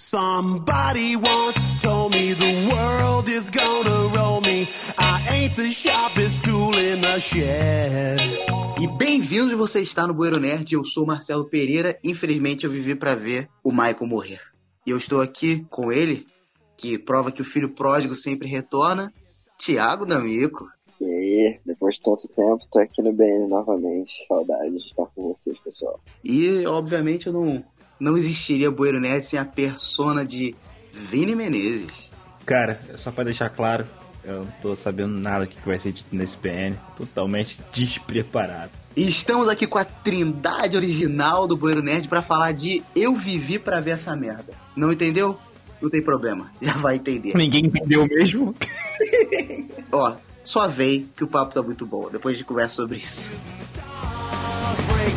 Somebody once told me the world is gonna roll me. I ain't the sharpest tool in the shed. E bem-vindos, você está no Bueiro Nerd. Eu sou Marcelo Pereira. Infelizmente, eu vivi para ver o Michael morrer. E eu estou aqui com ele, que prova que o filho pródigo sempre retorna, Tiago D'Amico. E aí, depois de tanto tempo, tô aqui no BN novamente. Saudades de estar com vocês, pessoal. E, obviamente, eu não, não existiria Bueiro Nerd sem a persona de Vini Menezes. Cara, só pra deixar claro, eu não tô sabendo nada que vai ser dito nesse PN. Totalmente despreparado. E estamos aqui com a trindade original do Bueiro Nerd para falar de Eu Vivi para Ver Essa Merda. Não entendeu? Não tem problema, já vai entender. Ninguém entendeu mesmo? Ó, só vem que o papo tá muito bom. Depois a gente conversa sobre isso. Break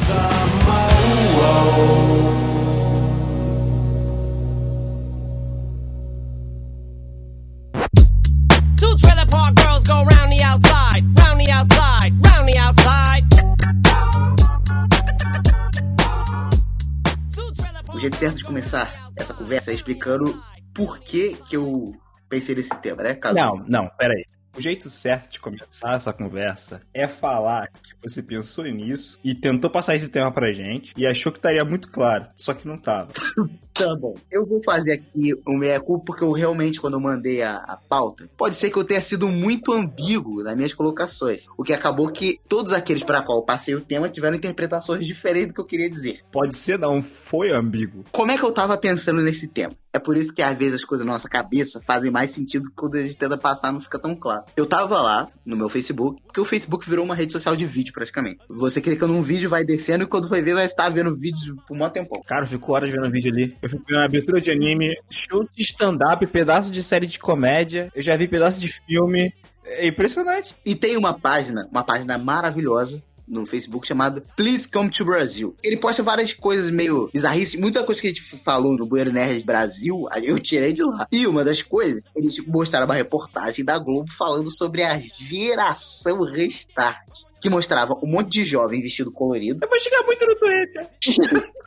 certo de começar essa conversa explicando por que que eu pensei nesse tema, né? Caso Não, não, peraí. O jeito certo de começar essa conversa é falar que você pensou nisso e tentou passar esse tema pra gente e achou que estaria muito claro, só que não tava. Tá bom. Eu vou fazer aqui um meia-culpa porque eu realmente, quando eu mandei a, a pauta, pode ser que eu tenha sido muito ambíguo nas minhas colocações. O que acabou que todos aqueles para qual eu passei o tema tiveram interpretações diferentes do que eu queria dizer. Pode ser não, foi ambíguo. Como é que eu tava pensando nesse tema? É por isso que às vezes as coisas na nossa cabeça fazem mais sentido quando a gente tenta passar não fica tão claro. Eu tava lá no meu Facebook, porque o Facebook virou uma rede social de vídeo praticamente. Você clica num vídeo, vai descendo e quando vai ver vai estar vendo vídeos por um tempão. Cara, eu fico horas vendo vídeo ali. Eu fico vendo abertura de anime, show de stand-up, pedaço de série de comédia. Eu já vi pedaço de filme. É impressionante. E tem uma página, uma página maravilhosa no Facebook chamada Please Come to Brazil. Ele posta várias coisas meio bizarrices, muita coisa que a gente falou no Bueiro Nerd Brasil, eu tirei de lá. E uma das coisas, eles mostraram uma reportagem da Globo falando sobre a geração Restart. Que mostrava um monte de jovem vestido colorido. Eu vou chegar muito no Twitter.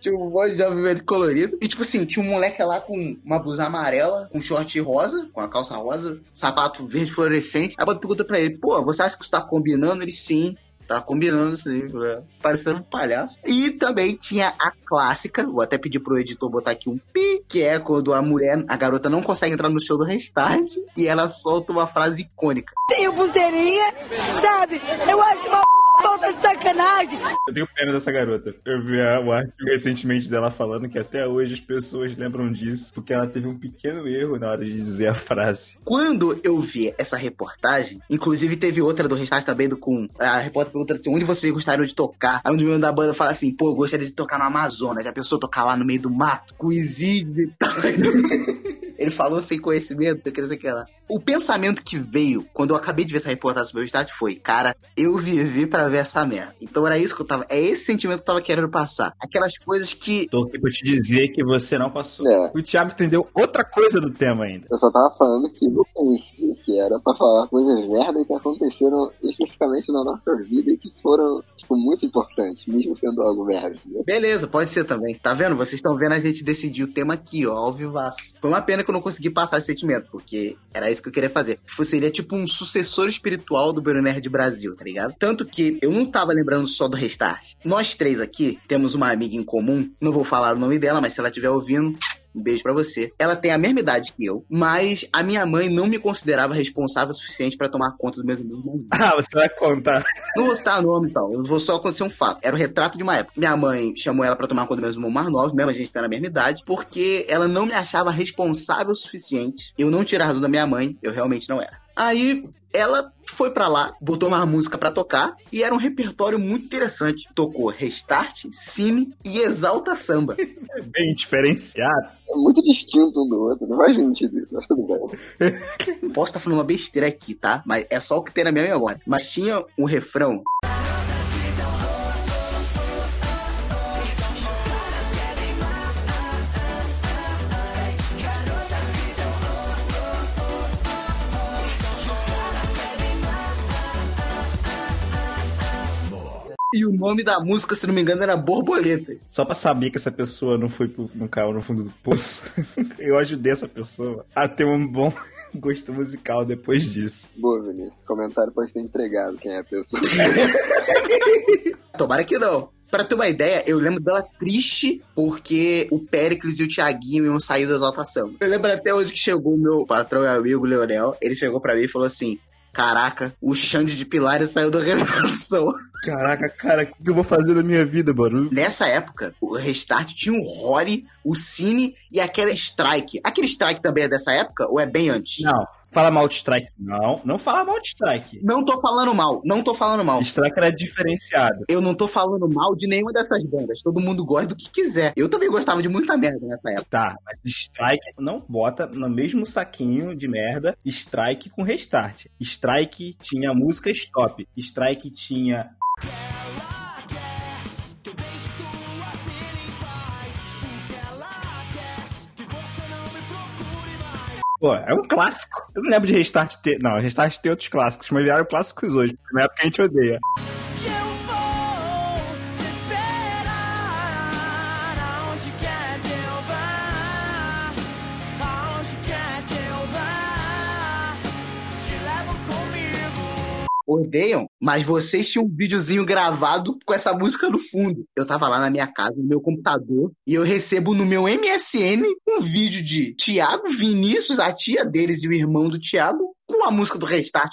Tinha um monte de jovem vestido colorido. E tipo assim, tinha um moleque lá com uma blusa amarela, com short rosa, com a calça rosa, sapato verde fluorescente. Aí eu pergunta pra ele, pô, você acha que isso tá combinando? Ele sim. Tá combinando aí, né? parecendo um palhaço. E também tinha a clássica, vou até pedir pro editor botar aqui um pi, que é quando a mulher, a garota não consegue entrar no show do Restart e ela solta uma frase icônica. tenho pulseirinha, sabe? Eu acho uma falta de sacanagem. Eu tenho pena dessa garota. Eu vi a- o artigo recentemente dela falando que até hoje as pessoas lembram disso, porque ela teve um pequeno erro na hora de dizer a frase. Quando eu vi essa reportagem, inclusive teve outra do Restart também, do com a repórter pergunta assim, onde vocês gostariam de tocar? Aí um dos membros da banda fala assim, pô, eu gostaria de tocar no Amazonas. Já pensou tocar lá no meio do mato, com índios e tal? Ele falou sem conhecimento, sei o que, sei o que lá. O pensamento que veio quando eu acabei de ver essa reportagem sobre o Restart foi, cara, eu vivi pra ver essa merda. Então era isso que eu tava, é esse sentimento que eu tava querendo passar. Aquelas coisas que Tô aqui pra te dizer que você não passou. É. O Thiago entendeu outra coisa do tema ainda. Eu só tava falando que eu pensei que era pra falar coisas merda que aconteceram especificamente na nossa vida e que foram, tipo, muito importantes, mesmo sendo algo merda. entendeu? Beleza, pode ser também. Tá vendo? Vocês estão vendo a gente decidir o tema aqui, ó, ao vivaço. Foi uma pena que eu não consegui passar esse sentimento, porque era isso que eu queria fazer. Tipo, Seria tipo um sucessor espiritual do Bruno Nerd Brasil, tá ligado? Tanto que eu não tava lembrando só do Restart. Nós três aqui temos uma amiga em comum, não vou falar o nome dela, mas se ela estiver ouvindo, um beijo pra você. Ela tem a mesma idade que eu, mas a minha mãe não me considerava responsável o suficiente pra tomar conta do meu irmão. Ah, você vai contar. Não vou citar nomes e tal, eu vou só acontecer um fato. Era o retrato de uma época. Minha mãe chamou ela pra tomar conta do meu irmão mais novo, mesmo a gente tá na mesma idade, porque ela não me achava responsável o suficiente. Eu não tirar da minha mãe, eu realmente não era. Aí ela foi pra lá, botou uma música pra tocar e era um repertório muito interessante. Tocou Restart, Cine e Exalta Samba. É bem diferenciado. É muito distinto um do outro, não faz sentido isso, mas tudo bem. Posso estar falando uma besteira aqui, tá? Mas é só o que tem na minha memória. Mas tinha um refrão nome da música, se não me engano, era Borboletas. Só pra saber que essa pessoa não foi pro, não caiu no fundo do poço, eu ajudei essa pessoa a ter um bom gosto musical depois disso. Boa, Vinícius. Comentário pode ter entregado quem é a pessoa. Tomara que não. Pra ter uma ideia, eu lembro dela triste porque o Péricles e o Thiaguinho iam sair da exaltação. Eu lembro até hoje que chegou o meu patrão e amigo, Leonel. Ele chegou pra mim e falou assim: Caraca, o Xande de Pilares saiu da revelação. Caraca, cara, o que eu vou fazer da minha vida, mano? Nessa época, o Restart tinha o Rory, o Cine e aquela Strike. Aquele Strike também é dessa época ou é bem antes? Não, fala mal de Strike. Não, não fala mal de Strike. Não tô falando mal, não tô falando mal. Strike era diferenciado. Eu não tô falando mal de nenhuma dessas bandas. Todo mundo gosta do que quiser. Eu também gostava de muita merda nessa época. Tá, mas Strike não bota no mesmo saquinho de merda Strike com Restart. Strike tinha música Stop. Strike tinha Pô, é um clássico. Eu não lembro de Restart ter. Não, Restart tem outros clássicos, mas vieram clássicos hoje, na época a gente odeia. Odeiam, mas vocês tinham um videozinho gravado com essa música no fundo. Eu tava lá na minha casa, no meu computador, e eu recebo no meu MSN um vídeo de Tiago, Vinícius, a tia deles e o irmão do Tiago, com a música do Restart.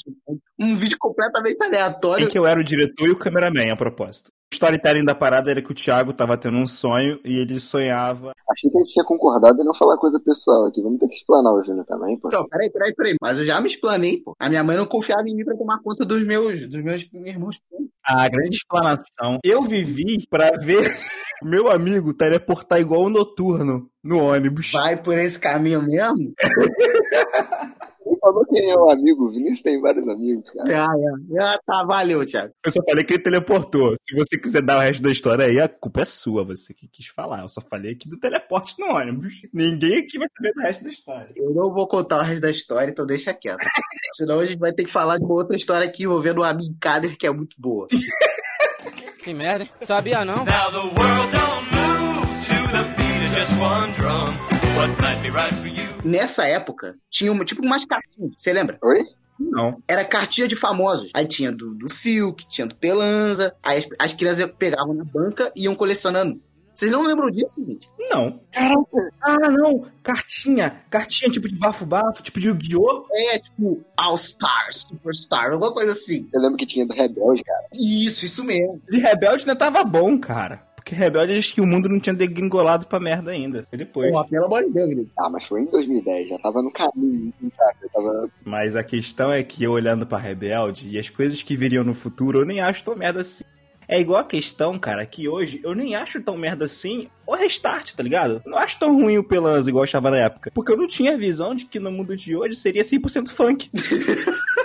Um vídeo completamente aleatório. Em que eu era o diretor e o cameraman, a propósito. O storytelling da parada era que o Thiago tava tendo um sonho e ele sonhava. Achei que a gente tinha concordado em não falar coisa pessoal aqui. Vamos ter que explanar o Júnior também, pô. Então, peraí, peraí, peraí. Mas eu já me explanei, pô. A minha mãe não confiava em mim pra tomar conta dos meus, dos meus irmãos. A grande explanação. Eu vivi pra ver o meu amigo teleportar igual o noturno no ônibus. Vai por esse caminho mesmo? Falou quem é o amigo. O Vinícius tem vários amigos, cara. Ah, é. Ah, tá, valeu, Thiago. Eu só falei que ele teleportou. Se você quiser dar o resto da história aí, a culpa é sua, você que quis falar. Eu só falei aqui do teleporte no ônibus. Ninguém aqui vai saber do resto da história. Eu não vou contar o resto da história, então deixa quieto. Senão a gente vai ter que falar de uma outra história aqui envolvendo o Amin Kader, que é muito boa. Que merda, hein? Sabia não? Now the world don't move to the beat of just one drum. Nessa época, tinha uma, tipo umas cartinhas. Você lembra? Oi? Não. Era cartinha de famosos. Aí tinha do, do Fiuk, tinha do Pelanza. Aí as, as crianças pegavam na banca e iam colecionando. Vocês não lembram disso, gente? Não. Caraca. Ah, não. Cartinha. Cartinha tipo de bafo-bafo, tipo de Yu-Gi-Oh! É, tipo, All Stars, Superstar, alguma coisa assim. Eu lembro que tinha do Rebelde, cara. Isso, isso mesmo. De Rebelde ainda tava bom, cara. Porque Rebelde acho que o mundo não tinha degringolado pra merda ainda. Foi depois. Porra, pelo amor de Deus. Ah, mas foi em 2010. Já tava no caminho, sabe? Eu tava... Mas a questão é que eu olhando pra Rebelde e as coisas que viriam no futuro, eu nem acho tão merda assim. É igual a questão, cara, que hoje eu nem acho tão merda assim o restart, tá ligado? Não acho tão ruim o Pelanza igual eu achava na época. Porque eu não tinha a visão de que no mundo de hoje seria 100% funk.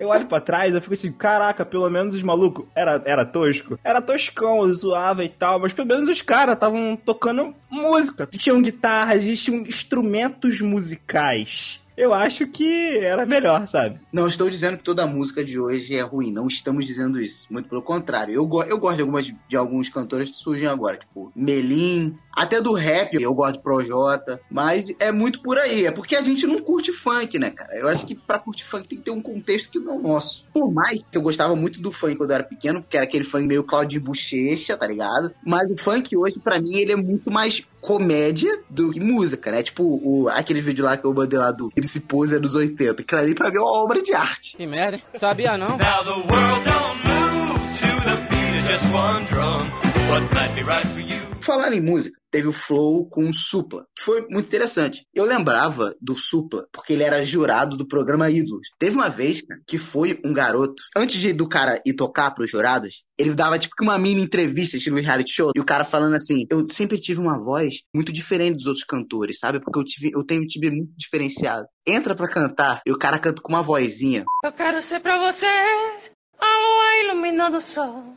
Eu olho pra trás, eu fico assim, caraca, pelo menos os malucos era, era tosco. Era toscão, zoava e tal, mas pelo menos os caras estavam tocando música. Tinham guitarras, existiam instrumentos musicais. Eu acho que era melhor, sabe? Não estou dizendo que toda a música de hoje é ruim, não estamos dizendo isso. Muito pelo contrário. Eu, eu gosto de, algumas, de alguns cantores que surgem agora, tipo Melim, até do rap, eu gosto de Projota, mas é muito por aí. É porque a gente não curte funk, né, cara? Eu acho que pra curtir funk tem que ter um contexto que não é o nosso. Por mais que eu gostava muito do funk quando eu era pequeno, porque era aquele funk meio Claudio Bochecha, tá ligado? Mas o funk hoje, pra mim, ele é muito mais comédia do que música, né? Tipo o, aquele vídeo lá que eu mandei lá do MC Pose dos 80. Aquilo ali pra mim é uma obra de arte. Que merda, hein? Sabia não? Now the world don't move to the beat of just one drum. What might be right for you? Falando em música, teve o Flow com o Supla, que foi muito interessante. Eu lembrava do Supla, porque ele era jurado do programa Ídolos. Teve uma vez que foi um garoto, antes de, do cara ir tocar pros jurados, ele dava tipo uma mini entrevista estilo reality show, e o cara falando assim: Eu sempre tive uma voz muito diferente dos outros cantores, sabe? Porque eu, tive, eu tenho um timbre muito diferenciado. Entra pra cantar, e o cara canta com uma vozinha. Eu quero ser pra você a lua iluminando o sol.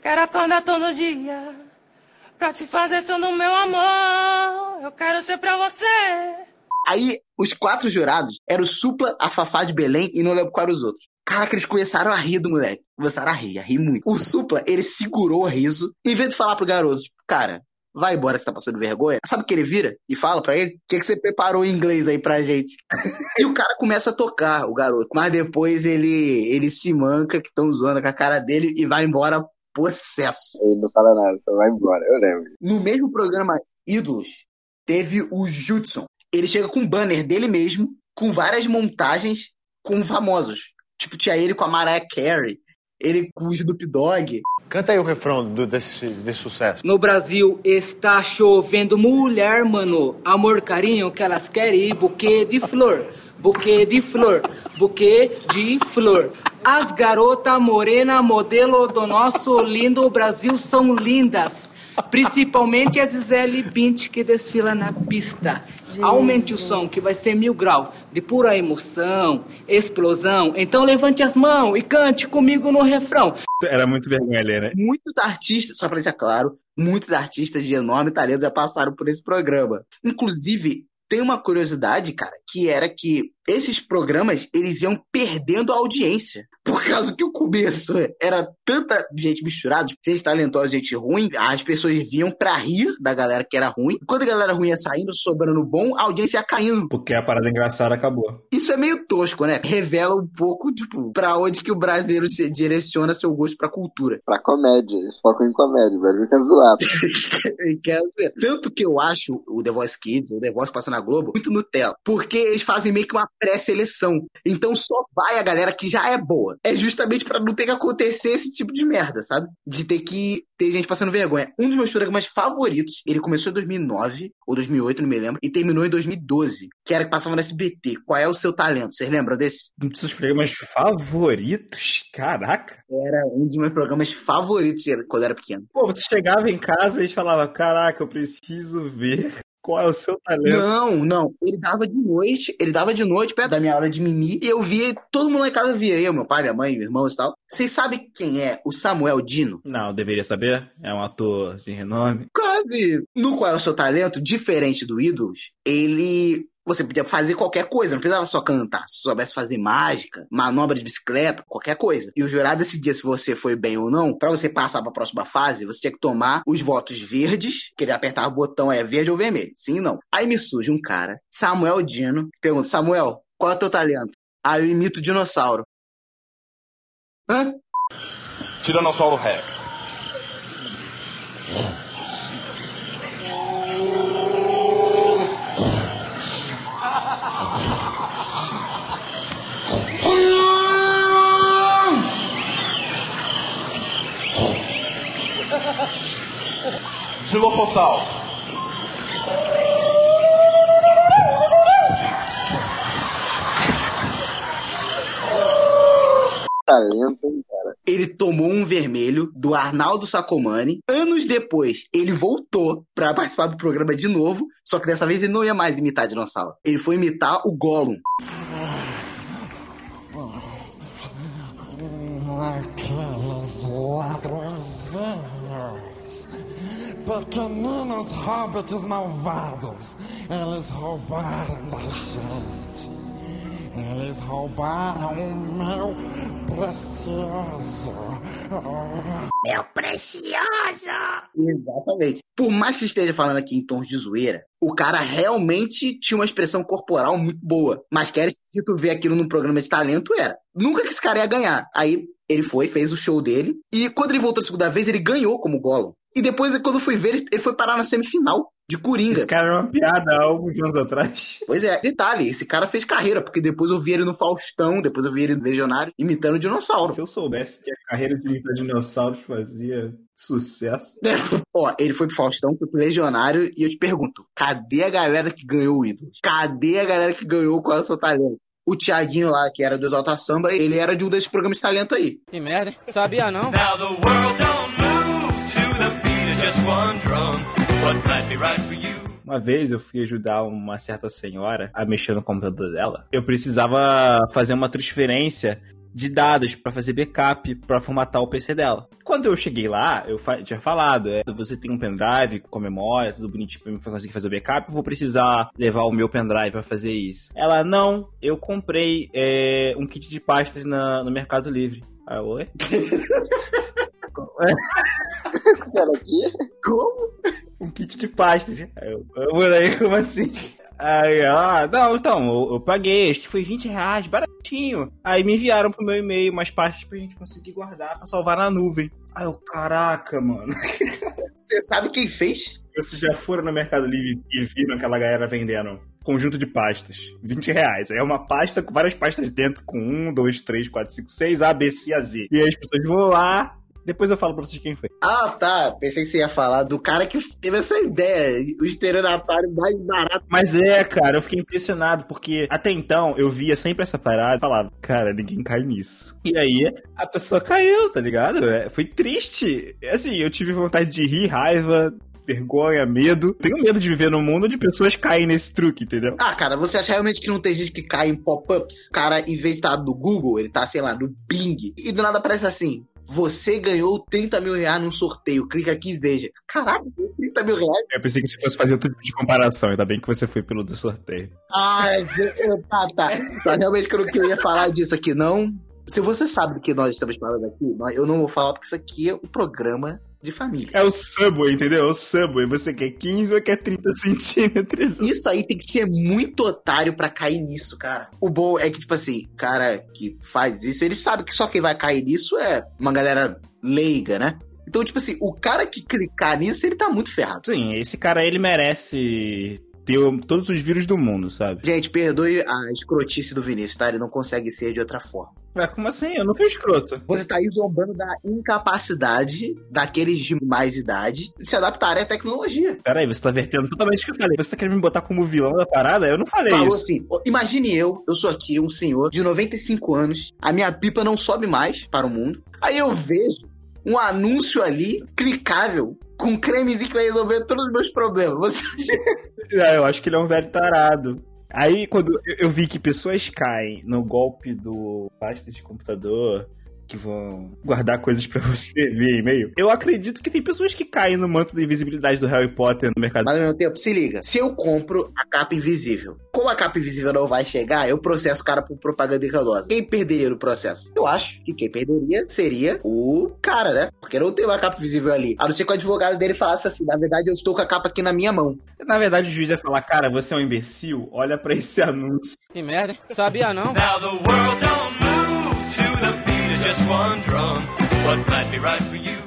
Quero acordar todo dia pra te fazer todo meu amor. Eu quero ser pra você. Aí, os quatro jurados eram o Supla, a Fafá de Belém e não lembro quais os outros. Caraca, eles começaram a rir do moleque. Começaram a rir, a rir muito. O Supla, ele segurou o riso. Em vez de falar pro garoto, tipo, cara, vai embora você tá passando vergonha. Sabe o que ele vira e fala pra ele? O que, que você preparou em inglês aí pra gente? e o cara começa a tocar, o garoto. Mas depois ele, ele se manca, que estão zoando com a cara dele, e vai embora possesso. Ele não fala nada, só vai embora, eu lembro. No mesmo programa Ídolos, teve o Judson. Ele chega com um banner dele mesmo, com várias montagens com famosos. Tipo, tinha ele com a Mariah Carey, ele com o Snoop Dogg. Canta aí o refrão do- desse, desse sucesso. No Brasil está chovendo mulher, mano. Amor, carinho que elas querem, buquê de flor. Buquê de flor, buquê de flor. As garotas morena modelo do nosso lindo Brasil são lindas. Principalmente a Gisele Bint que desfila na pista. Aumente o som que vai ser mil grau de pura emoção, explosão. Então levante as mãos e cante comigo no refrão. Era muito vergonha ali, né? Muitos artistas, só pra deixar claro, muitos artistas de enorme talento já passaram por esse programa. Inclusive, tem uma curiosidade, cara, que era que esses programas, eles iam perdendo a audiência. Por causa que o começo era tanta gente misturada, gente talentosa, gente ruim, as pessoas vinham pra rir da galera que era ruim. Quando a galera ruim ia saindo, sobrando bom, a audiência ia caindo. Porque a parada engraçada acabou. Isso é meio tosco, né? Revela um pouco, tipo, pra onde que o brasileiro se direciona seu gosto pra cultura. Pra comédia, eles focam em comédia, o Brasil quer zoar. E quero ver. Tanto que eu acho o The Voice Kids, o The Voice passa na Globo, muito Nutella. Porque eles fazem meio que uma pré-seleção. Então só vai a galera que já é boa. É justamente pra não ter que acontecer esse tipo de merda, sabe? De ter que ter gente passando vergonha. Um dos meus programas favoritos, ele começou em 2009 ou 2008, não me lembro, e terminou em 2012, que era que passava no SBT. Qual é o seu talento? Vocês lembram desse? Um dos seus programas favoritos? Caraca. Era um dos meus programas favoritos quando eu era pequeno. Pô, você chegava em casa e falava, caraca, eu preciso ver qual é o seu talento. Não, não. Ele dava de noite, ele dava de noite perto da minha hora de mimi, e eu via, todo mundo lá em casa via, eu, meu pai, minha mãe, meus irmãos e tal. Vocês sabem quem é o Samuel Dino? Não, eu deveria saber. É um ator de renome. Quase isso. No qual é o seu talento, diferente do Ídolos, ele. Você podia fazer qualquer coisa, não precisava só cantar. Se soubesse fazer mágica, manobra de bicicleta, qualquer coisa. E o jurado decidia se você foi bem ou não. Pra você passar pra próxima fase, você tinha que tomar os votos verdes, que ele apertava o botão é verde ou vermelho. Sim ou não. Aí me surge um cara, Samuel Dino, pergunta: Samuel, qual é o teu talento? Aí eu imito o dinossauro. Hã? Tiranossauro Rex. Dilophosaurus. Talento, cara. Ele tomou um vermelho do Arnaldo Sacomani. Anos depois, ele voltou pra participar do programa de novo, só que dessa vez ele não ia mais imitar dinossauro. Ele foi imitar o Gollum. Aqueles ladrõezinhos, pequeninos hobbits malvados, eles roubaram da gente. Eles roubaram o meu precioso. Meu precioso! Exatamente. Por mais que esteja falando aqui em tons de zoeira, o cara realmente tinha uma expressão corporal muito boa. Mas quer se tu ver aquilo num programa de talento, era. Nunca que esse cara ia ganhar. Aí ele foi, fez o show dele, e quando ele voltou a segunda vez, ele ganhou como Gollum. E depois, quando eu fui ver, ele- foi parar na semifinal de Coringa. Esse cara era uma piada há alguns anos atrás. Pois é, detalhe, esse cara fez carreira, porque depois eu vi ele no Faustão, depois eu vi ele no Legionário, imitando o dinossauro. Se eu soubesse que a carreira de imitar dinossauros fazia sucesso. Ó, ele foi pro Faustão, foi pro Legionário, e eu te pergunto, cadê a galera que ganhou o ídolo? Cadê a galera que ganhou qual é o seu talento? O Thiaguinho lá, que era do Exalta Samba, ele era de um desses programas de talento aí. Que merda, hein? Sabia não? Now the world don't Uma vez eu fui ajudar uma certa senhora a mexer no computador dela. Eu precisava fazer uma transferência de dados pra fazer backup, pra formatar o PC dela. Quando eu cheguei lá, eu fa- tinha falado, é, você tem um pendrive com memória, tudo bonitinho pra mim conseguir fazer o backup, vou precisar levar o meu pendrive pra fazer isso. Ela, não, eu comprei é, um kit de pastas na- no Mercado Livre. Ah, oi? Cara, aqui? Como? um kit de pastas. Aí eu, eu falei, como assim? Aí ela, não, então, eu, eu paguei, acho que foi 20 reais, baratinho. Aí me enviaram pro meu e-mail umas pastas pra gente conseguir guardar, pra salvar na nuvem. Aí eu, caraca, mano. Você sabe quem fez? Vocês já foram no Mercado Livre e viram aquela galera vendendo conjunto de pastas, 20 reais. Aí é uma pasta com várias pastas dentro, com 1, 2, 3, 4, 5, 6, A, B, C, A, Z. E aí as pessoas vão lá, depois eu falo pra vocês quem foi. Ah, tá. Pensei que você ia falar do cara que teve essa ideia. O estelionatário mais barato. Mas é, cara, eu fiquei impressionado, porque até então eu via sempre essa parada e falava, cara, ninguém cai nisso. E aí a pessoa caiu, tá ligado? É, foi triste. Assim, eu tive vontade de rir, raiva, vergonha, medo. Tenho medo de viver num mundo onde pessoas caem nesse truque, entendeu? Ah, cara, você acha realmente que não tem gente que cai em pop-ups? O cara, em vez de estar no Google, ele tá, sei lá, no Bing. E do nada aparece assim. Você ganhou 30 mil reais num sorteio. Clica aqui e veja. Caraca, 30 mil reais? Eu pensei que você fosse fazer outro tipo de comparação, ainda bem que você foi pelo do sorteio. Ah, eu- tá, tá. Tá, realmente que eu não queria falar disso aqui, não. Se você sabe do que nós estamos falando aqui, eu não vou falar porque isso aqui é um programa de família. É o Subway, entendeu? É o Subway. Você quer 15 ou quer 30 centímetros? Isso aí tem que ser muito otário pra cair nisso, cara. O bom é que, tipo assim, o cara que faz isso, ele sabe que só quem vai cair nisso é uma galera leiga, né? Então, tipo assim, o cara que clicar nisso, ele tá muito ferrado. Sim, esse cara ele merece ter todos os vírus do mundo, sabe? Gente, perdoe a escrotice do Vinícius, tá? Ele não consegue ser de outra forma. Ué, como assim? Eu não fui escroto. Você tá aí zombando da incapacidade daqueles de mais idade de se adaptarem à tecnologia. Peraí, você tá vertendo totalmente o que eu falei. Você tá querendo me botar como vilão da parada? Eu não falei Falou isso. assim: "Ó, imagine eu, eu sou aqui um senhor de 95 anos, a minha pipa não sobe mais para o mundo. Aí eu vejo um anúncio ali, clicável, com um cremezinho que vai resolver todos os meus problemas. Você Ah, eu acho que ele é um velho tarado. Aí, quando eu vi que pessoas caem no golpe do pasta de computador, que vão guardar coisas pra você via e-mail, eu acredito que tem pessoas que caem no manto da invisibilidade do Harry Potter no mercado. Mas ao mesmo tempo, se liga. Se eu compro a capa invisível, como a capa invisível não vai chegar, eu processo o cara por propaganda enganosa. Quem perderia no processo? Eu acho que quem perderia seria o cara, né? Porque não tem uma capa invisível ali. A não ser que o advogado dele falasse assim: na verdade, eu estou com a capa aqui na minha mão. Na verdade, o juiz vai falar, cara, você é um imbecil, olha pra esse anúncio. Que merda, sabia não? Now the world don't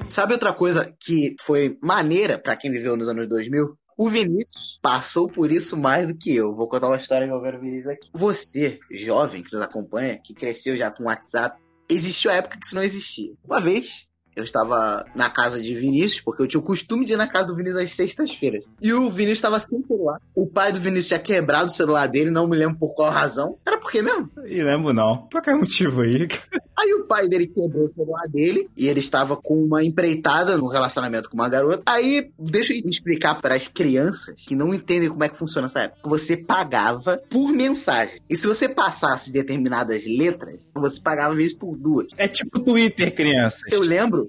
Sabe outra coisa que foi maneira pra quem viveu nos anos 2000? O Vinícius passou por isso mais do que eu. Vou contar uma história envolvendo o Vinícius aqui. Você, jovem que nos acompanha, que cresceu já com WhatsApp, existiu a época que isso não existia. Uma vez, eu estava na casa de Vinícius, porque eu tinha o costume de ir na casa do Vinícius às sextas-feiras. E o Vinícius estava sem celular. O pai do Vinícius tinha quebrado o celular dele, não me lembro por qual razão. Era por quê mesmo? E lembro não. Por qualquer motivo aí. Aí o pai dele quebrou o celular dele e ele estava com uma empreitada no relacionamento com uma garota. Aí, deixa eu explicar para as crianças que não entendem como é que funciona essa época. Você pagava por mensagem. E se você passasse determinadas letras, você pagava vezes por duas. É tipo Twitter, crianças. Eu lembro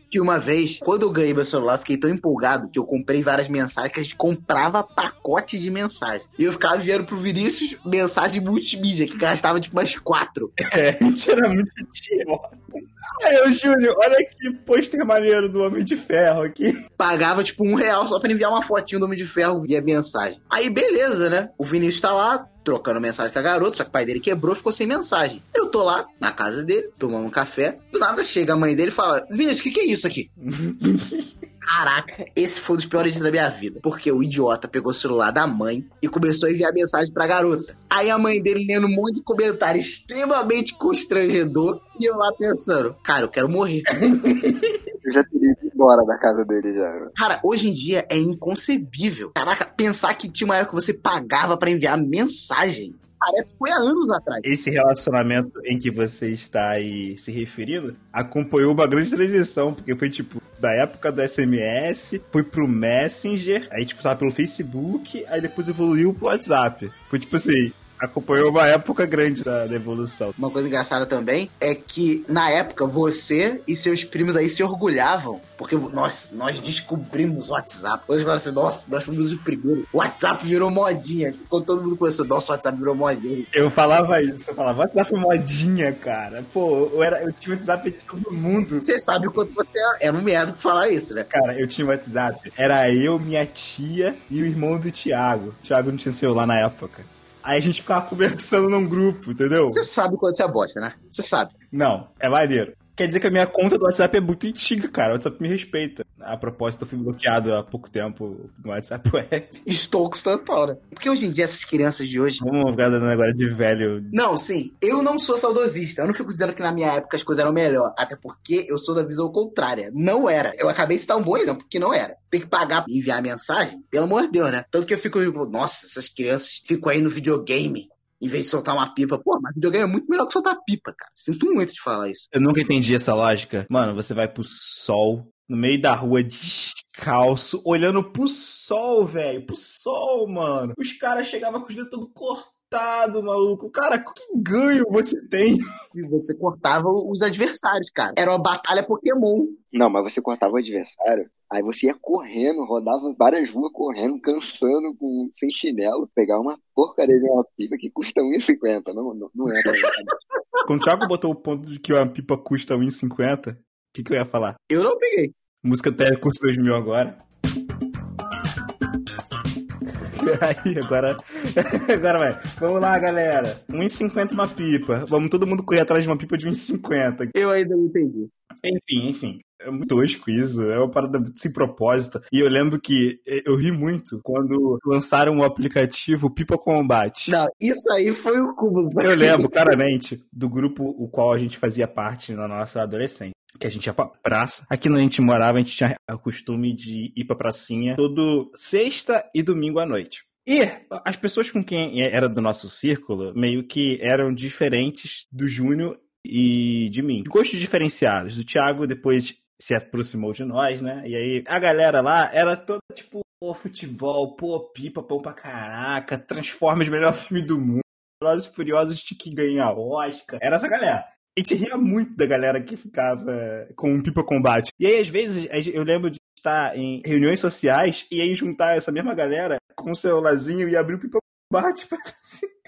que uma vez, quando eu ganhei meu celular, fiquei tão empolgado que eu comprei várias mensagens que a gente comprava pacote de mensagem. E eu ficava enviando pro Vinícius mensagem multimídia, que gastava tipo umas quatro. É, gente era muito idiota. Aí, ô Júnior, olha que pôster maneiro do Homem de Ferro aqui. pagava tipo um real só pra enviar uma fotinho do Homem de Ferro via mensagem. Aí beleza, né? O Vinícius tá lá, trocando mensagem com a garota, só que o pai dele quebrou, ficou sem mensagem. Eu tô lá, na casa dele, tomando um café. Do nada chega a mãe dele e fala: Vinícius, o que, que é isso aqui? Caraca, esse foi um dos piores dias da minha vida. Porque o idiota pegou o celular da mãe e começou a enviar mensagem pra garota. Aí a mãe dele lendo um monte de comentário extremamente constrangedor. E eu lá pensando, cara, eu quero morrer. Eu já teria ido embora da casa dele já. né? Cara, hoje em dia é inconcebível. Caraca, pensar que tinha uma época que você pagava pra enviar mensagem. Parece que foi há anos atrás. Esse relacionamento em que você está aí se referindo acompanhou uma grande transição, porque foi tipo da época do SMS, foi pro Messenger, aí tipo, tava pelo Facebook, aí depois evoluiu pro WhatsApp. Foi tipo assim, Acompanhou uma época grande da, da evolução. Uma coisa engraçada também é que, na época, você e seus primos aí se orgulhavam. Porque nós, nós descobrimos o WhatsApp. Hoje agora assim, nossa, nós fomos o primeiro. O WhatsApp virou modinha. Quando todo mundo começou, nossa, o WhatsApp virou modinha. Eu falava isso, eu falava, WhatsApp é modinha, cara. Pô, eu, era, eu tinha WhatsApp de todo mundo. Você sabe o quanto você é um merda por falar isso, né? Cara, eu tinha WhatsApp. Era eu, minha tia e o irmão do Thiago. O Thiago não tinha celular na época. Aí a gente ficava conversando num grupo, entendeu? Você sabe quando você é bosta, né? Você sabe. Não, é maneiro. Quer dizer que a minha conta do WhatsApp é muito antiga, cara. O WhatsApp me respeita. A propósito, eu fui bloqueado há pouco tempo no WhatsApp Web. Estou né? Porque hoje em dia essas crianças de hoje. Vamos ficar dando agora de velho. Não, sim. Eu não sou saudosista. Eu não fico dizendo que na minha época as coisas eram melhor. Até porque eu sou da visão contrária. Não era. Eu acabei de citar um bom exemplo, que não era. Ter que pagar pra enviar mensagem, pelo amor de Deus, né? Tanto que eu fico, nossa, essas crianças ficam aí no videogame em vez de soltar uma pipa. Pô, mas videogame é muito melhor que soltar pipa, cara. Sinto muito de falar isso. Eu nunca entendi essa lógica. Mano, você vai pro sol, no meio da rua, descalço, olhando pro sol, velho. Pro sol, mano. Os caras chegavam com os dedos todo cortado, maluco. Cara, que ganho você tem? E você cortava os adversários, cara. Era uma batalha Pokémon. Não, mas você cortava o adversário, aí você ia correndo, rodava várias ruas correndo, cansando, com, sem chinelo, pegar uma porcaria de uma pipa que custa 1,50. Não, não, não é. Quando o Thiago botou o ponto de que uma pipa custa 1,50, o que, que eu ia falar? Eu não peguei. Música do Telecurso 2000 agora. Aí, agora, agora vai. Vamos lá, galera. 1,50 uma pipa. Vamos todo mundo correr atrás de uma pipa de 1,50. Eu ainda não entendi. Enfim, enfim. É muito tosco isso, é uma parada muito sem propósito. E eu lembro que eu ri muito quando lançaram o aplicativo Pipa Combate. Não, isso aí foi o cúmulo. Eu lembro claramente do grupo o qual a gente fazia parte na nossa adolescência. Que a gente ia pra praça. Aqui onde a gente morava, a gente tinha o costume de ir pra pracinha todo sexta e domingo à noite. E as pessoas com quem era do nosso círculo meio que eram diferentes do Júnior e de mim. Gostos diferenciados. O Thiago depois se aproximou de nós, né? E aí a galera lá era toda tipo, pô, futebol, pô, pipa, pô pra caraca, Transformers, melhor filme do mundo, Velozes Furiosos de que ganha Oscar. Era essa galera. A gente ria muito da galera que ficava com o Pipa Combate. E aí, às vezes, eu lembro de estar em reuniões sociais e aí juntar essa mesma galera com o celularzinho e abrir o Pipa Combate pra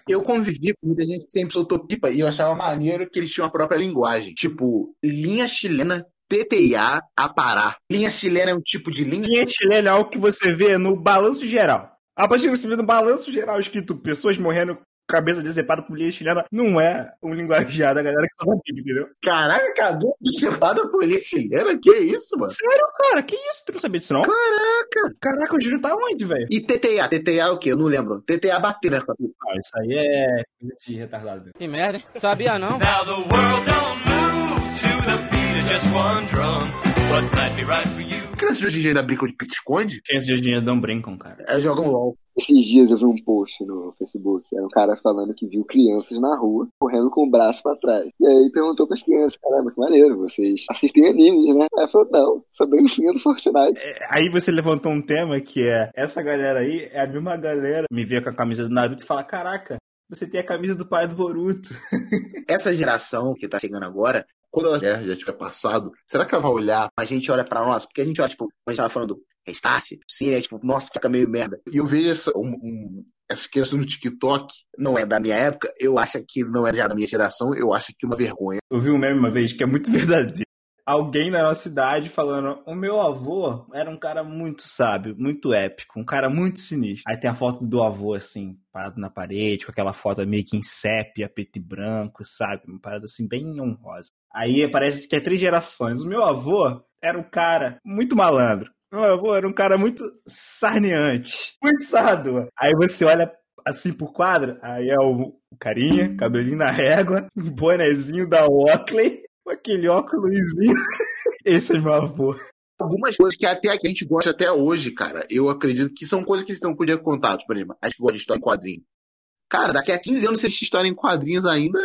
eu convivi com muita gente que sempre soltou pipa e eu achava maneiro que eles tinham a própria linguagem. Tipo, linha chilena TTIA a parar. Linha chilena é um tipo de linha. Linha chilena é algo que você vê no balanço geral. A partir que você vê no balanço geral escrito pessoas morrendo cabeça decepada por linha chilena, não é um linguajar da galera que tá na Bíblia, entendeu? Caraca, cabeça decepada por linha chilena? Que isso, mano? Sério, cara? Que isso? Tu não sabia disso, não? Caraca! Caraca, o Júlio tá onde, velho? E TTA? TTA é o quê? Eu não lembro. TTA bater, né? Ah, isso aí é coisa de retardado. Que merda, hein? Sabia não? Now the world don't move to the beat of just one drum. What might be right for you? Crianças de hoje em dia ainda brincam de pique-esconde? Crianças de hoje em dia não brincam, cara. É, jogam LOL. Esses dias eu vi um post no Facebook, era um cara falando que viu crianças na rua correndo com o braço pra trás. E aí perguntou pras crianças, caramba, que maneiro, vocês assistem animes, né? Aí falou, não, sou dancinha do Fortnite. É, aí você levantou um tema que é, essa galera aí é a mesma galera me vê com a camisa do Naruto e fala, caraca, você tem a camisa do pai do Boruto. Essa geração que tá chegando agora, quando ela já, já tiver passado, será que ela vai olhar? A gente olha pra nós, porque a gente olha, tipo, a gente tava falando restart, sim, é tipo, nossa, fica meio merda. E eu vejo essa, um, um, no TikTok, não é da minha época, eu acho que não é já da minha geração, eu acho que é uma vergonha. Eu vi um meme uma vez que é muito verdadeiro. Alguém na nossa cidade falando: o meu avô era um cara muito sábio, muito épico, um cara muito sinistro. Aí tem a foto do avô, assim, parado na parede, com aquela foto meio que em sépia, preto e branco, sabe? Uma parada assim, bem honrosa. Aí parece que é três gerações. O meu avô era um cara muito malandro. Meu avô era um cara muito sarneante, muito sardo. Aí você olha assim pro quadro, aí é o, carinha, cabelinho na régua, um bonezinho da Oakley, aquele óculosinho. Esse é meu avô. Algumas coisas que até a gente gosta até hoje, cara, eu acredito que são coisas que você não podia contar. Por exemplo, a gente gosta de história em quadrinho. Cara, daqui a 15 anos, se assistir história em quadrinhos ainda,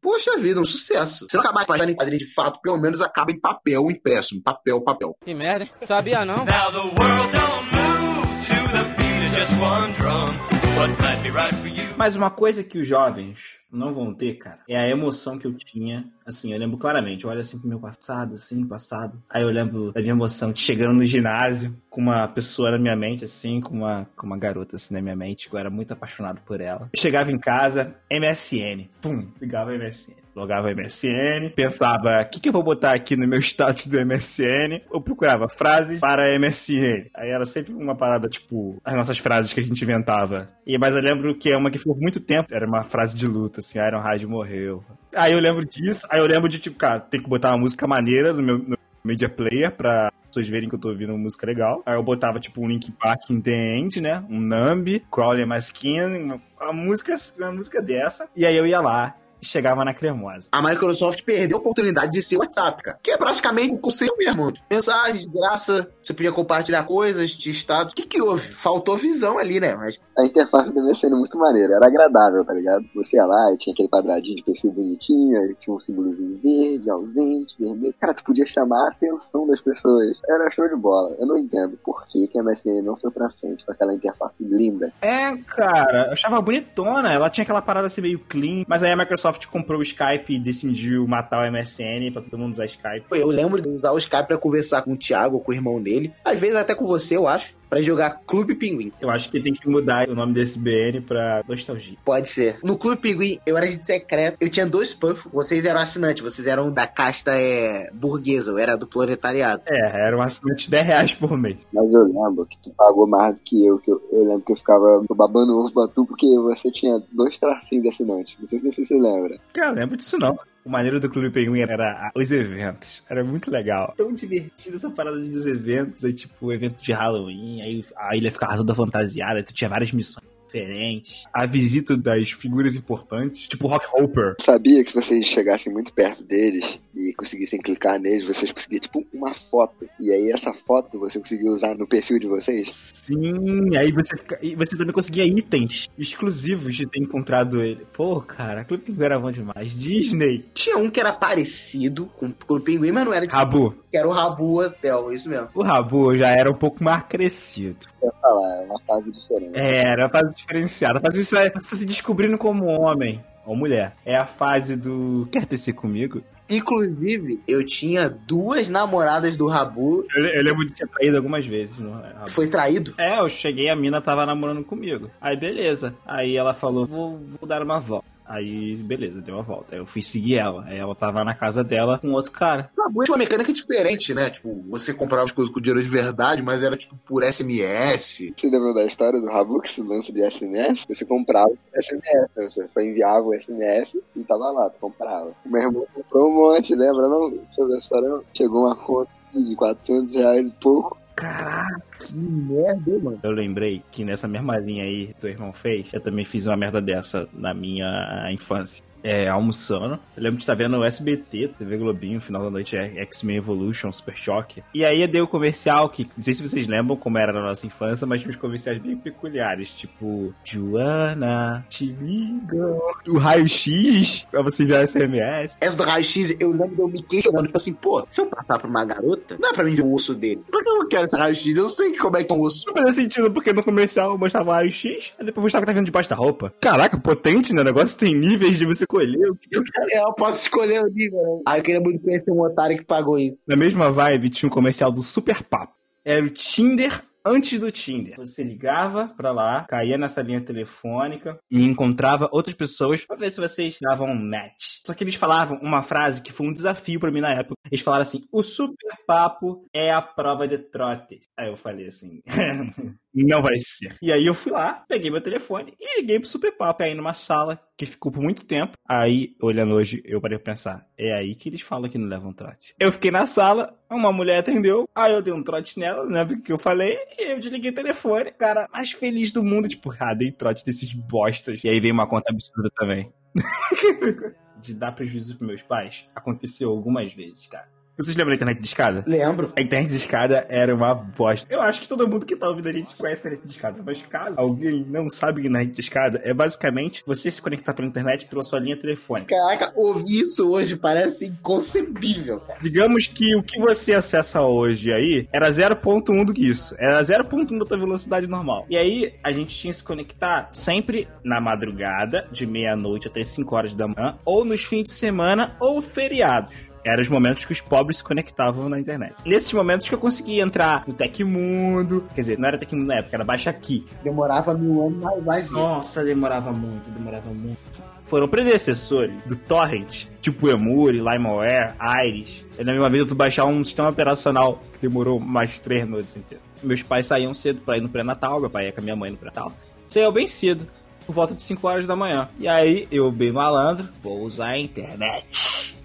poxa vida, um sucesso. Se não acabar a história em quadrinho de fato, pelo menos acaba em papel impresso, em papel, papel. Que merda, hein? Sabia não? Now the world don't move to the beat of just one drum. what might be right for you. Mas uma coisa que os jovens não vão ter, cara, é a emoção que eu tinha. Assim, eu lembro claramente. Eu olho assim pro meu passado, assim, passado. Aí eu lembro da minha emoção de chegando no ginásio com uma pessoa na minha mente, assim, com uma, com uma garota assim na minha mente, que eu era muito apaixonado por ela. Eu chegava em casa, MSN. Pum, ligava MSN. Logava MSN, pensava, o que, que eu vou botar aqui no meu status do MSN? Eu procurava frases para MSN. Aí era sempre uma parada, tipo, as nossas frases que a gente inventava. E, mas eu lembro que é uma que ficou muito tempo, era uma frase de luto, assim, Iron Hyde morreu. Aí eu lembro disso, aí eu lembro de, tipo, cara, tem que botar uma música maneira no meu no media player pra pessoas verem que eu tô ouvindo música legal. Aí eu botava, tipo, um Link Park in the End, né? Um Numb, Crawling My Skin, uma, uma música, uma música dessa. E aí eu ia lá e chegava na cremosa. A Microsoft perdeu a oportunidade de ser o WhatsApp, cara. Que é praticamente o seu mesmo. Mensagens, graça, você podia compartilhar coisas de status. O que que houve? Faltou visão ali, né? Mas A interface devia ser muito maneira, era agradável, tá ligado? Você ia lá e tinha aquele quadradinho de perfil bonitinho, aí tinha um símbolozinho verde, ausente, vermelho. Cara, tu podia chamar a atenção das pessoas. Era show de bola. Eu não entendo por que, que a MSN não foi pra frente com aquela interface linda. É, cara, eu achava bonitona. Ela tinha aquela parada assim meio clean. Mas aí a Microsoft comprou o Skype e decidiu matar o MSN pra todo mundo usar Skype. eu lembro de usar o Skype pra conversar com o Thiago, com o irmão dele. Às vezes até com você, eu acho. Pra jogar Clube Pinguim. Eu acho que tem que mudar o nome desse BN pra Nostalgia. Pode ser. No Clube Pinguim, eu era agente secreto. Eu tinha dois puffs. Vocês eram assinantes. Vocês eram da casta é, burguesa. Eu era do proletariado. É, era um assinante de 10 reais por mês. Mas eu lembro que tu pagou mais do que eu. Que eu, eu lembro que eu ficava babando ovo pra tu porque você tinha dois tracinhos de assinante. Não sei se você se lembra. Cara, lembro disso não. O maneiro do Clube Pinguim era os eventos. Era muito legal. Tão divertido essa parada dos eventos. Aí, tipo, evento de Halloween. Aí a ilha ficava toda fantasiada. Tu tinha várias missões diferentes. A visita das figuras importantes. Tipo Rock Hopper. Sabia que se vocês chegassem muito perto deles e conseguissem clicar neles, vocês conseguiam, tipo, uma foto. E aí essa foto você conseguia usar no perfil de vocês? Sim, aí você, fica, e você também conseguia itens exclusivos de ter encontrado ele. Pô, cara, Clube Pinguim era bom demais. Disney. Tinha um que era parecido com o Clube Pinguim, mas não era tipo, Rabu. que era o Rabu Hotel, isso mesmo. O Rabu já era um pouco mais crescido. Eu ia falar, é uma fase diferente. É, era a fase diferenciada. Fase isso é, você tá se descobrindo como homem ou mulher. É a fase do quer tecer comigo? Inclusive, eu tinha duas namoradas do Rabu. Eu, eu lembro de ser traído algumas vezes no Rabu. Foi traído? É, eu cheguei, a mina tava namorando comigo. Aí beleza. Aí ela falou, vou, vou dar uma volta. Aí, beleza, deu uma volta. Aí eu fui seguir ela. Aí ela tava na casa dela com outro cara. Rabu tinha uma mecânica diferente, né? Tipo, você comprava as coisas com dinheiro de verdade, mas era tipo por SMS. Você lembra da história do Rabu, que se lança de SMS? Você comprava SMS, né? você só enviava o SMS e tava lá, tu comprava. O meu irmão comprou um monte, lembra? Não, sobre a história. Chegou uma conta de 400 reais e pouco. Caraca, que merda, mano. Eu lembrei que nessa mesma linha aí que teu irmão fez, eu também fiz uma merda dessa na minha infância. É, almoçando. Eu lembro de estar vendo o SBT, TV Globinho, final da noite, é X-Men Evolution, Super Choque. E aí deu o comercial que, não sei se vocês lembram como era na nossa infância, mas tinha uns comerciais bem peculiares, tipo, Joana, te liga, o raio-x, pra você enviar SMS. Essa do raio-x, eu lembro de eu me questionando, tipo assim, pô, se eu passar pra uma garota, não é pra mim ver o osso dele. Por que eu não quero esse raio-x? Eu não sei como é que é um osso. Não fazia sentido, porque no comercial eu mostrava o raio-x, aí depois mostrava que tá vindo debaixo da roupa. Caraca, potente, né? O negócio tem níveis de você escolher o que eu quero. É, eu posso escolher o nível, né? Ah, eu queria muito conhecer um otário que pagou isso. Na mesma vibe, tinha um comercial do Super Papo. Era o Tinder antes do Tinder. Você ligava pra lá, caía nessa linha telefônica e encontrava outras pessoas pra ver se vocês davam um match. Só que eles falavam uma frase que foi um desafio pra mim na época. Eles falaram assim: o super papo é a prova de trotes. Aí eu falei assim. Não vai ser. E aí eu fui lá, peguei meu telefone e liguei pro Super Papo aí numa sala que ficou por muito tempo. Aí, olhando hoje, eu parei pra pensar, é aí que eles falam que não levam trote. Eu fiquei na sala, uma mulher atendeu, aí eu dei um trote nela, né, porque que eu falei, e eu desliguei o telefone. Cara, mais feliz do mundo, tipo, ah, dei trote desses bostas. E aí veio uma conta absurda também. De dar prejuízo pros meus pais, aconteceu algumas vezes, cara. Vocês lembram da internet de escada? Lembro. A internet de escada era uma bosta. Eu acho que todo mundo que tá ouvindo a gente conhece a internet de escada. Mas caso alguém não sabe o que é internet de escada, é basicamente você se conectar pela internet pela sua linha telefônica. Caraca, ouvir isso hoje parece inconcebível, cara. Digamos que o que você acessa hoje aí era 0.1 do que isso. Era 0.1 da tua velocidade normal. E aí a gente tinha que se conectar sempre na madrugada, de meia-noite até 5 horas da manhã, ou nos fins de semana ou feriados. Eram os momentos que os pobres se conectavam na internet. Nesses momentos que eu conseguia entrar no Tecmundo. Quer dizer, não era Tecmundo na época, era Baixa Aqui. Demorava mil anos, mas vai Nossa, demorava muito, demorava muito. Foram predecessores do Torrent, tipo Emuri, LimeWare, Iris. Eu lembro uma vez eu fui baixar um sistema operacional que demorou mais três noites inteiras. Meus pais saíam cedo pra ir no pré-natal, meu pai ia com a minha mãe no pré-natal. Saiu bem cedo, por volta de 5 horas da manhã. E aí, eu, bem malandro, vou usar a internet.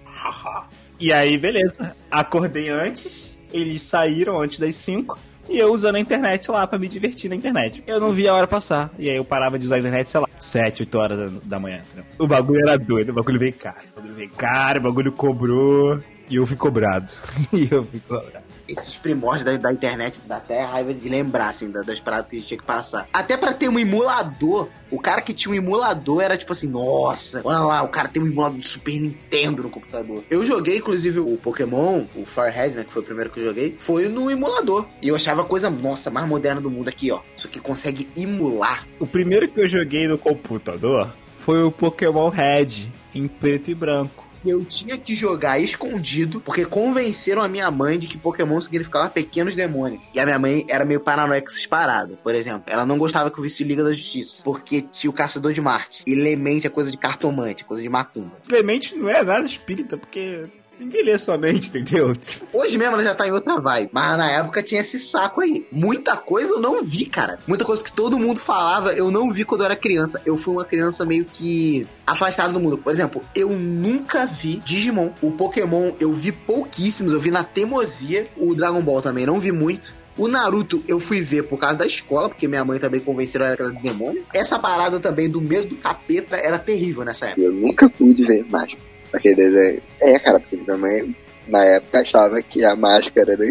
E aí, beleza. Acordei antes, eles saíram antes das 5. E eu usando a internet lá pra me divertir na internet. Eu não via a hora passar. E aí eu parava de usar a internet, sei lá, 7, 8 horas da, da manhã. O bagulho era doido, o bagulho veio caro. O bagulho veio caro, o bagulho cobrou. E eu fui cobrado. e eu fui cobrado. Esses primórdios da, da internet dá até raiva de lembrar, assim, da- das paradas que a gente tinha que passar. Até pra ter um emulador, o cara que tinha um emulador era tipo assim, nossa, olha lá, o cara tem um emulador de Super Nintendo no computador. Eu joguei, inclusive, o Pokémon, o Firehead, né, que foi o primeiro que eu joguei, foi no emulador. E eu achava a coisa, nossa, mais moderna do mundo aqui, ó. Isso aqui consegue emular. O primeiro que eu joguei no computador foi o Pokémon Red, em preto e branco. Eu tinha que jogar escondido, porque convenceram a minha mãe de que Pokémon significava pequenos demônios. E a minha mãe era meio paranoica paradas. Por exemplo, ela não gostava que eu visse Liga da Justiça, porque tinha o Caçador de Marte. E Lemente é coisa de cartomante, coisa de macumba. Clemente não é nada espírita, porque ninguém lê sua mente, entendeu? Hoje mesmo ela já tá em outra vibe. Mas na época tinha esse saco aí. Muita coisa eu não vi, cara. Muita coisa que todo mundo falava, eu não vi quando eu era criança. Eu fui uma criança meio que afastada do mundo. Por exemplo, eu nunca vi Digimon. O Pokémon eu vi pouquíssimos. Eu vi na teimosia. O Dragon Ball também não vi muito. O Naruto eu fui ver por causa da escola, porque minha mãe também convenceu ela que era demônio. Essa parada também do medo do capeta era terrível nessa época. Eu nunca pude ver mais aquele desenho. É, cara, porque minha mãe, na época, achava que a máscara era,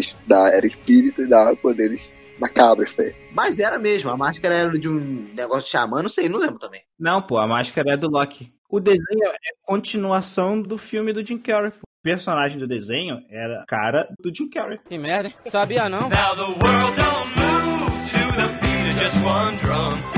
era espírito e dava poderes macabros pra ele. Mas era mesmo, a máscara era de um negócio de xamã, não sei, não lembro também. Não, pô, a máscara é do Loki. O desenho é continuação do filme do Jim Carrey. pô. O personagem do desenho era a cara do Jim Carrey. Que merda, hein? Sabia não? Now the world don't move to the beat of just one drum.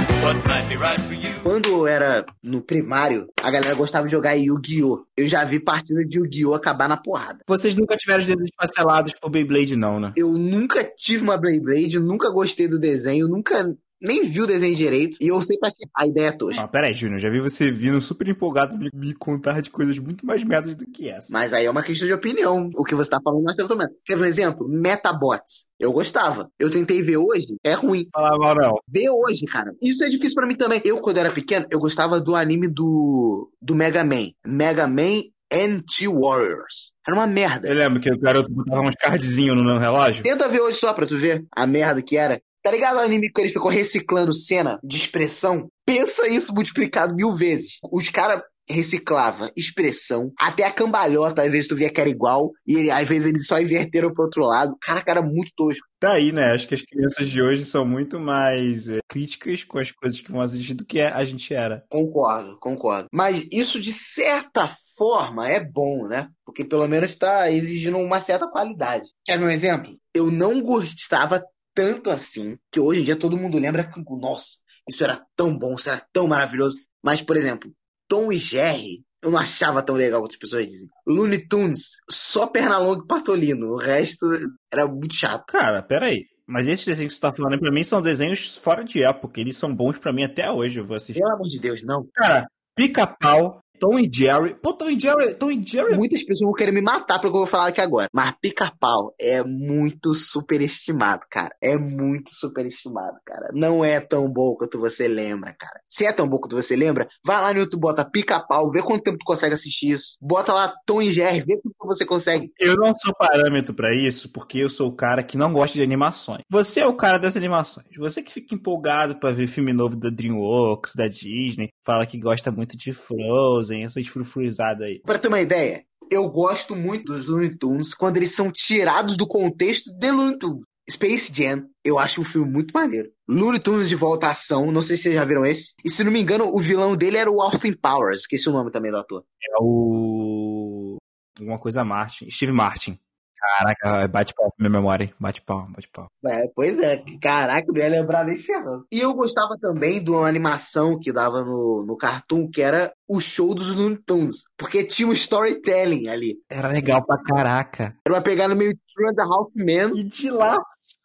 Quando eu era no primário, a galera gostava de jogar Yu-Gi-Oh! Eu já vi partida de Yu-Gi-Oh! acabar na porrada. Vocês nunca tiveram os dedos esfacelados por Beyblade, não, né? Eu nunca tive uma Beyblade, nunca gostei do desenho, nunca nem vi o desenho direito. E eu sempre achei a ideia tosca. Ah, peraí, Júnior, já vi você vindo super empolgado me, me contar de coisas muito mais merdas do que essa. Mas aí é uma questão de opinião. O que você tá falando, nós estamos Quer ver um exemplo? Metabots. Eu gostava. Eu tentei ver hoje, é ruim. Fala mal, não. Ver hoje, cara. Isso é difícil pra mim também. Eu, quando era pequeno, eu gostava do anime do, do Mega Man. Mega Man Anti-Warriors. Era uma merda. Eu lembro que o garoto botava uns cardzinhos no meu relógio. Tenta ver hoje só pra tu ver a merda que era. Tá ligado o anime que ele ficou reciclando cena de expressão? Pensa isso multiplicado mil vezes. Os caras reciclavam expressão, até a cambalhota, às vezes tu via que era igual, e ele, às vezes eles só inverteram pro outro lado. Caraca, era muito tosco. Tá aí, né? Acho que as crianças de hoje são muito mais é, críticas com as coisas que vão assistir do que a gente era. Concordo, concordo. Mas isso, de certa forma, é bom, né? Porque pelo menos tá exigindo uma certa qualidade. Quer ver um exemplo? Eu não gostava tanto assim, que hoje em dia todo mundo lembra que, nossa, isso era tão bom, isso era tão maravilhoso. Mas, por exemplo, Tom e Jerry, eu não achava tão legal quanto as pessoas dizem. Looney Tunes, só Pernalonga e Patolino. O resto era muito chato. Cara, peraí. Mas esses desenhos que você tá falando aí, pra mim são desenhos fora de época. Eles são bons pra mim até hoje. Eu vou assistir. Pelo amor de Deus, não. Cara, pica-pau, Tom e Jerry. Pô, Tom e Jerry, Tom e Jerry. Muitas pessoas vão querer me matar pelo que eu vou falar aqui agora. Mas pica-pau é muito superestimado, cara. É muito superestimado, cara. Não é tão bom quanto você lembra, cara. Se é tão bom quanto você lembra, vai lá no YouTube, bota pica-pau, vê quanto tempo tu consegue assistir isso. Bota lá Tom e Jerry, vê quanto você consegue. Eu não sou parâmetro pra isso, porque eu sou o cara que não gosta de animações. Você é o cara das animações. Você que fica empolgado pra ver filme novo da DreamWorks, da Disney, fala que gosta muito de Frozen, essas frufruizadas aí. Pra ter uma ideia, Eu gosto muito dos Looney Tunes quando eles são tirados do contexto de Looney Tunes. Space Jam, eu acho um filme muito maneiro. Looney Tunes de volta à ação, não sei se vocês já viram esse. E se não me engano, o vilão dele era o Austin Powers, esqueci o nome também do ator. É o. Alguma coisa Martin. Steve Martin. Caraca, bate pau minha memória, hein? Bate pau, bate pau. É, pois é, caraca, não ia lembrar nem ferrando. E eu gostava também de uma animação que dava no, no Cartoon, que era o show dos Looney Tunes. Porque tinha um storytelling ali. Era legal pra caraca. Era uma pegada meio True and the Half Man. E de lá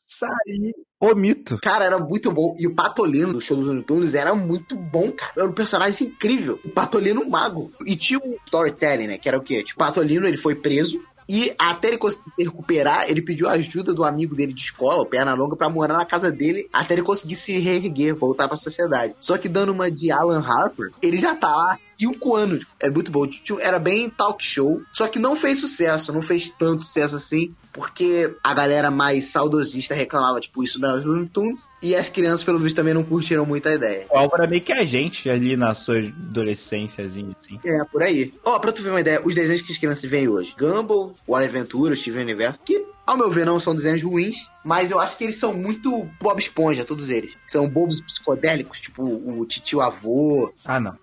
sair o mito. Cara, era muito bom. E o Patolino do show dos Looney Tunes era muito bom, cara. Era um personagem incrível. O Patolino mago. E tinha um storytelling, né? Que era o quê? Tipo, o Patolino, ele foi preso. E até ele conseguir se recuperar, ele pediu ajuda do amigo dele de escola, o Perna Longa, pra morar na casa dele, até ele conseguir se reerguer, voltar pra sociedade. Só que dando uma de Alan Harper, ele já tá lá há cinco anos. É muito bom. Era bem talk show, só que não fez sucesso, não fez tanto sucesso assim porque a galera mais saudosista reclamava, tipo, isso das Looney Tunes, e as crianças, pelo visto, também não curtiram muito a ideia. O Álvaro é meio que a gente ali na sua adolescênciazinha, assim. É, por aí. Ó, pra tu ver uma ideia, os desenhos que as crianças veem hoje, Gumball, War Aventura, Steven Universo, que ao meu ver, não são desenhos ruins, mas eu acho que eles são muito Bob Esponja, todos eles. São bobos psicodélicos, tipo o Titio Avô. Ah, não.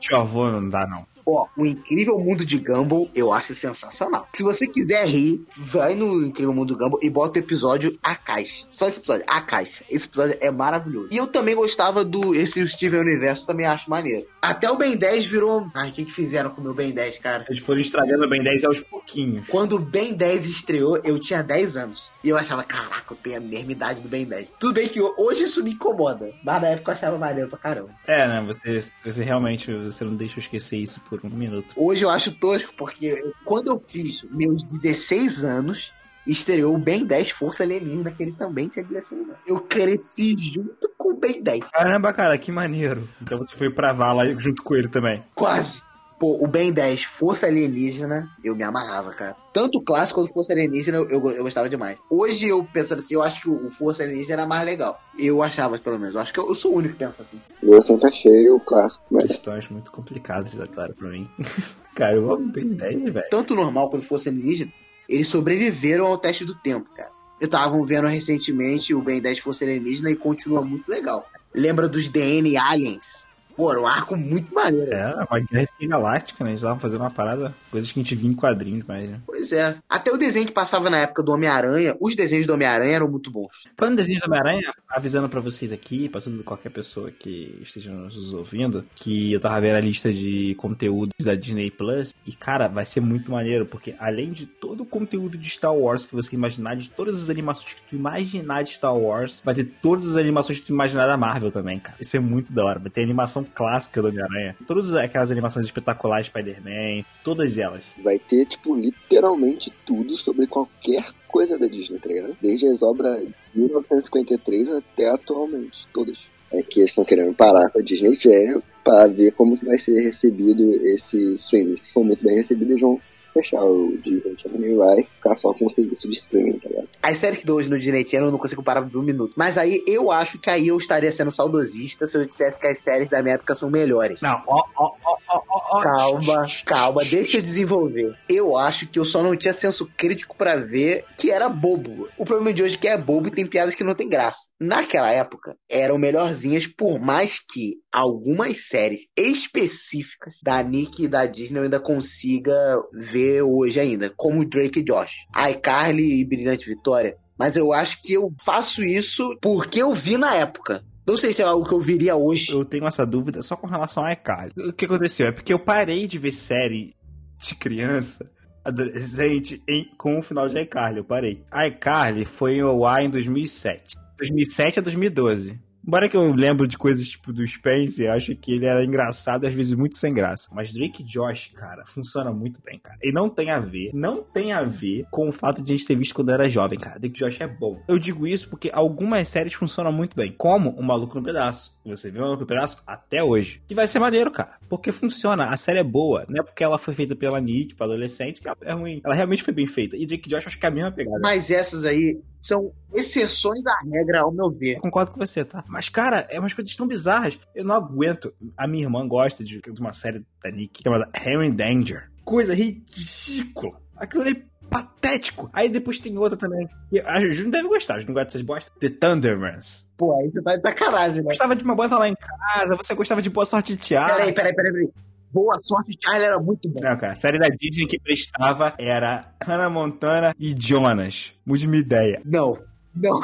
Tio avô não dá, não. Ó, o Incrível Mundo de Gumball eu acho sensacional. Se você quiser rir, vai no Incrível Mundo do Gumball e bota o episódio A Caixa. Só esse episódio, A Caixa. Esse episódio é maravilhoso. E eu também gostava do. Esse Steven Universo também acho maneiro. Até o Ben 10 virou. Ai, o que, que fizeram com o meu Ben 10, cara? Eles foram estragando o Ben 10 aos pouquinhos. Quando o Ben 10 estreou, eu tinha 10 anos. E eu achava, caraca, eu tenho a mesma idade do Ben 10. Tudo bem que hoje isso me incomoda, mas na época eu achava maneiro pra caramba. É, né? Você, você realmente você não deixa eu esquecer isso por um minuto. Hoje eu acho tosco, porque quando eu fiz meus 16 anos, estreou o Ben 10 Força Alienígena, que ele também tinha 16 anos. Eu cresci junto com o Ben 10. Caramba, cara, que maneiro. Então você foi pra vala junto com ele também. Quase. Pô, o Ben 10 Força Alienígena, eu me amarrava, cara. Tanto o clássico quanto o Força Alienígena eu, eu, eu gostava demais. Hoje eu pensando assim, eu acho que o, Força Alienígena era mais legal. Eu achava, pelo menos. Eu acho que eu, eu sou o único que pensa assim. Eu sempre achei o clássico, mas Questões muito complicadas, é claro, pra mim. cara, eu amo Ben 10, velho. Tanto o normal quanto o Força Alienígena, eles sobreviveram ao teste do tempo, cara. Eu tava vendo recentemente o Ben 10 Força Alienígena e continua muito legal. Lembra dos DN Aliens? Pô, era um arco muito maneiro. É, uma guerra galáctica, né? Eles estavam fazendo uma parada, coisas que a gente via em quadrinhos, mas. Né? Pois é. Até o desenho que passava na época do Homem-Aranha, os desenhos do Homem-Aranha eram muito bons. Falando em desenhos do Homem-Aranha, avisando pra vocês aqui, pra toda qualquer pessoa que esteja nos ouvindo, que eu tava vendo a lista de conteúdos da Disney Plus, e cara, vai ser muito maneiro, porque além de todo o conteúdo de Star Wars que você imaginar, de todas as animações que tu imaginar de Star Wars, vai ter todas as animações que tu imaginar da Marvel também, cara. Isso é muito da hora. Vai ter animação clássica do Homem-Aranha, todas aquelas animações espetaculares Spider-Man, todas elas. vai ter, tipo, literalmente tudo sobre qualquer coisa da Disney, tá ligado? Desde as obras de 1953 até atualmente, todas. É que eles estão querendo parar com a Disney Channel para ver como vai ser recebido esse streaming. Se for muito bem recebido, eles vão fechar o Disney Channel e vai ficar só com o serviço de streaming, tá ligado? As séries que dou hoje no Disney Channel eu não consigo parar por um minuto. Mas aí eu acho que aí eu estaria sendo saudosista se eu dissesse que as séries da minha época são melhores. Não, ó, ó, ó, ó, ó, ó. Calma, calma, deixa eu desenvolver. Eu acho que eu só não tinha senso crítico pra ver que era bobo. O problema de hoje é que é bobo e tem piadas que não tem graça. Naquela época, eram melhorzinhas, por mais que algumas séries específicas da Nick e da Disney eu ainda consiga ver hoje ainda, como Drake e Josh, iCarly e Brilhante Vitória. Mas eu acho que eu faço isso porque eu vi na época. Não sei se é algo que eu viria hoje. Eu tenho essa dúvida só com relação a iCarly. O que aconteceu? É porque eu parei de ver série de criança, adolescente, em- com o final de iCarly. Eu parei. iCarly foi ao ar em 2007. 2007 a 2012. Embora que eu lembro de coisas tipo do Spencer, eu acho que ele era engraçado e às vezes muito sem graça. Mas Drake e Josh, cara, funciona muito bem, cara. E não tem a ver, não tem a ver com o fato de a gente ter visto quando era jovem, cara. Drake e Josh é bom. Eu digo isso porque algumas séries funcionam muito bem. Como O Maluco no Pedaço. Você viu O Maluco no Pedaço até hoje. Que vai ser maneiro, cara. Porque funciona. A série é boa. Não é porque ela foi feita pela Nick, pra adolescente, que ela é ruim. Ela realmente foi bem feita. E Drake e Josh acho que é a mesma pegada. Mas essas aí são exceções da regra, ao meu ver. Eu concordo com você, tá? Mas, cara, é umas coisas tão bizarras. Eu não aguento. A minha irmã gosta de, de uma série da Nick chamada Harry Danger. coisa ridícula. Aquilo ali é patético. Aí depois tem outra também. que A Ju não deve gostar, a Ju não gosta dessas bosta. The Thundermans. Pô, aí você tá de sacanagem, né? Gostava de uma banda lá em casa, você gostava de Boa Sorte Tiago. Peraí, peraí, peraí, peraí. Boa sorte, Charlie era muito bom. Não, cara, a série da Disney que prestava era Hannah Montana e Jonas. Mude minha ideia. Não, não.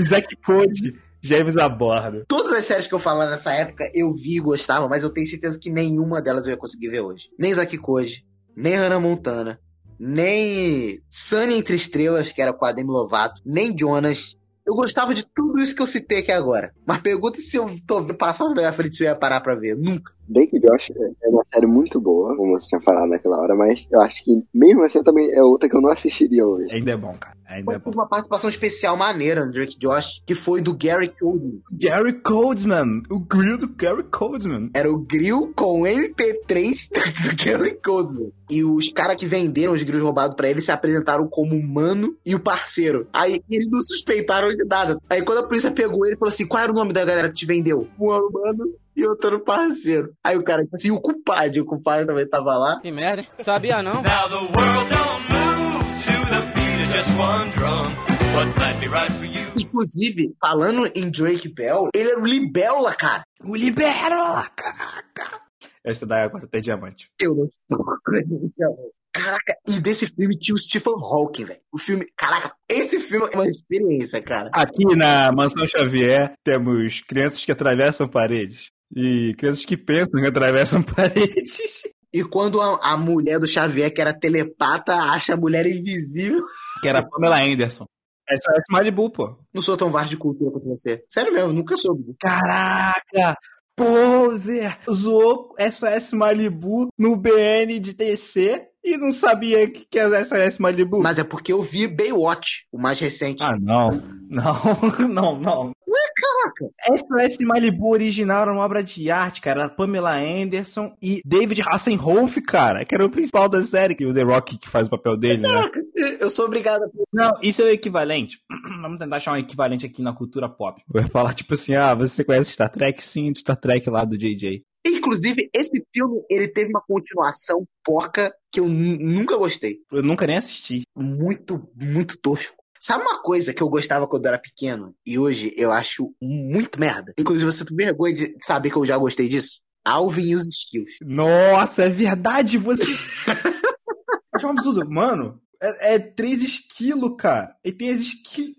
Zack Code, James a bordo. Todas as séries que eu falava nessa época eu vi e gostava, mas eu tenho certeza que nenhuma delas eu ia conseguir ver hoje. Nem Zack Koji, nem Hannah Montana, nem Sunny Entre Estrelas, que era com a Demi Lovato, nem Jonas. Eu gostava de tudo isso que eu citei aqui agora. Mas pergunta se eu tô passando na minha frente se eu ia parar pra ver. Nunca. Drake e Josh é uma série muito boa, como você tinha falado naquela hora, mas eu acho que mesmo assim também é outra que eu não assistiria hoje. Ainda é bom, cara. Ainda é bom. Uma participação especial maneira no Drake e Josh, que foi do Gary Coleman. Gary Coldman, o grill do Gary Coldman. Era o grill com MP3 do Gary Coleman. E os caras que venderam os grills roubados pra ele se apresentaram como o mano e o parceiro. Aí eles não suspeitaram de nada. Aí quando a polícia pegou ele, falou assim: qual era o nome da galera que te vendeu? Um o mano e outro era o parceiro. Aí o cara disse assim: o culpado, e o culpado também tava lá. Que merda, hein? Sabia não? Now the world don't move to the beat of just one drum. Right? Inclusive, falando em Drake Bell, ele era o Libélula, cara. O Liberola, caraca. Essa daí agora tem diamante. Eu não estou acreditando. Caraca, e desse filme tinha o Stephen Hawking, velho. O filme, caraca, esse filme é uma experiência, cara. Aqui na Mansão Xavier temos crianças que atravessam paredes. E crianças que pensam que atravessam paredes. E quando a, a mulher do Xavier, que era telepata, acha a mulher invisível. Que era a Pamela Anderson. Essa é Malibu, pô. Não sou tão vasto de cultura quanto você. Sério mesmo, nunca soube. Caraca! Poser! Zoou SOS Malibu no BN de TC e não sabia que que era SOS Malibu. Mas é porque eu vi Baywatch, o mais recente. Ah, não. Não, não, não. Ué, caraca. SOS Malibu original era uma obra de arte, cara. Era Pamela Anderson e David Hasselhoff, cara, que era o principal da série, que o The Rock que faz o papel dele, né? Caraca, eu sou obrigado a... Não, isso é o equivalente. Vamos tentar achar um equivalente aqui na cultura pop. Vai falar tipo assim, ah, você conhece Star Trek? Sim, do Star Trek lá do JJ. Inclusive, esse filme, ele teve uma continuação porca que eu nu- nunca gostei. Eu nunca nem assisti. Muito, muito tosco. Sabe uma coisa que eu gostava quando eu era pequeno e hoje eu acho muito merda? Inclusive, você tem vergonha de saber que eu já gostei disso? Alvin e os Skills. Nossa, é verdade, você. Acho um absurdo. Mano, é, é 3 esquilos, cara. E tem as esquilos.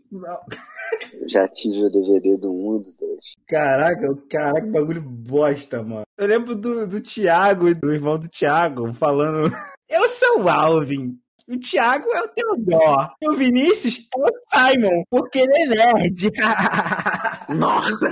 Eu já tive o DVD do 1 e do 2. Caraca, caraca, que bagulho bosta, mano. Eu lembro do, do Thiago, do irmão do Thiago, falando: Eu sou o Alvin. O Thiago é o Teodoro. E o Vinícius é o Simon, porque ele é nerd. Nossa!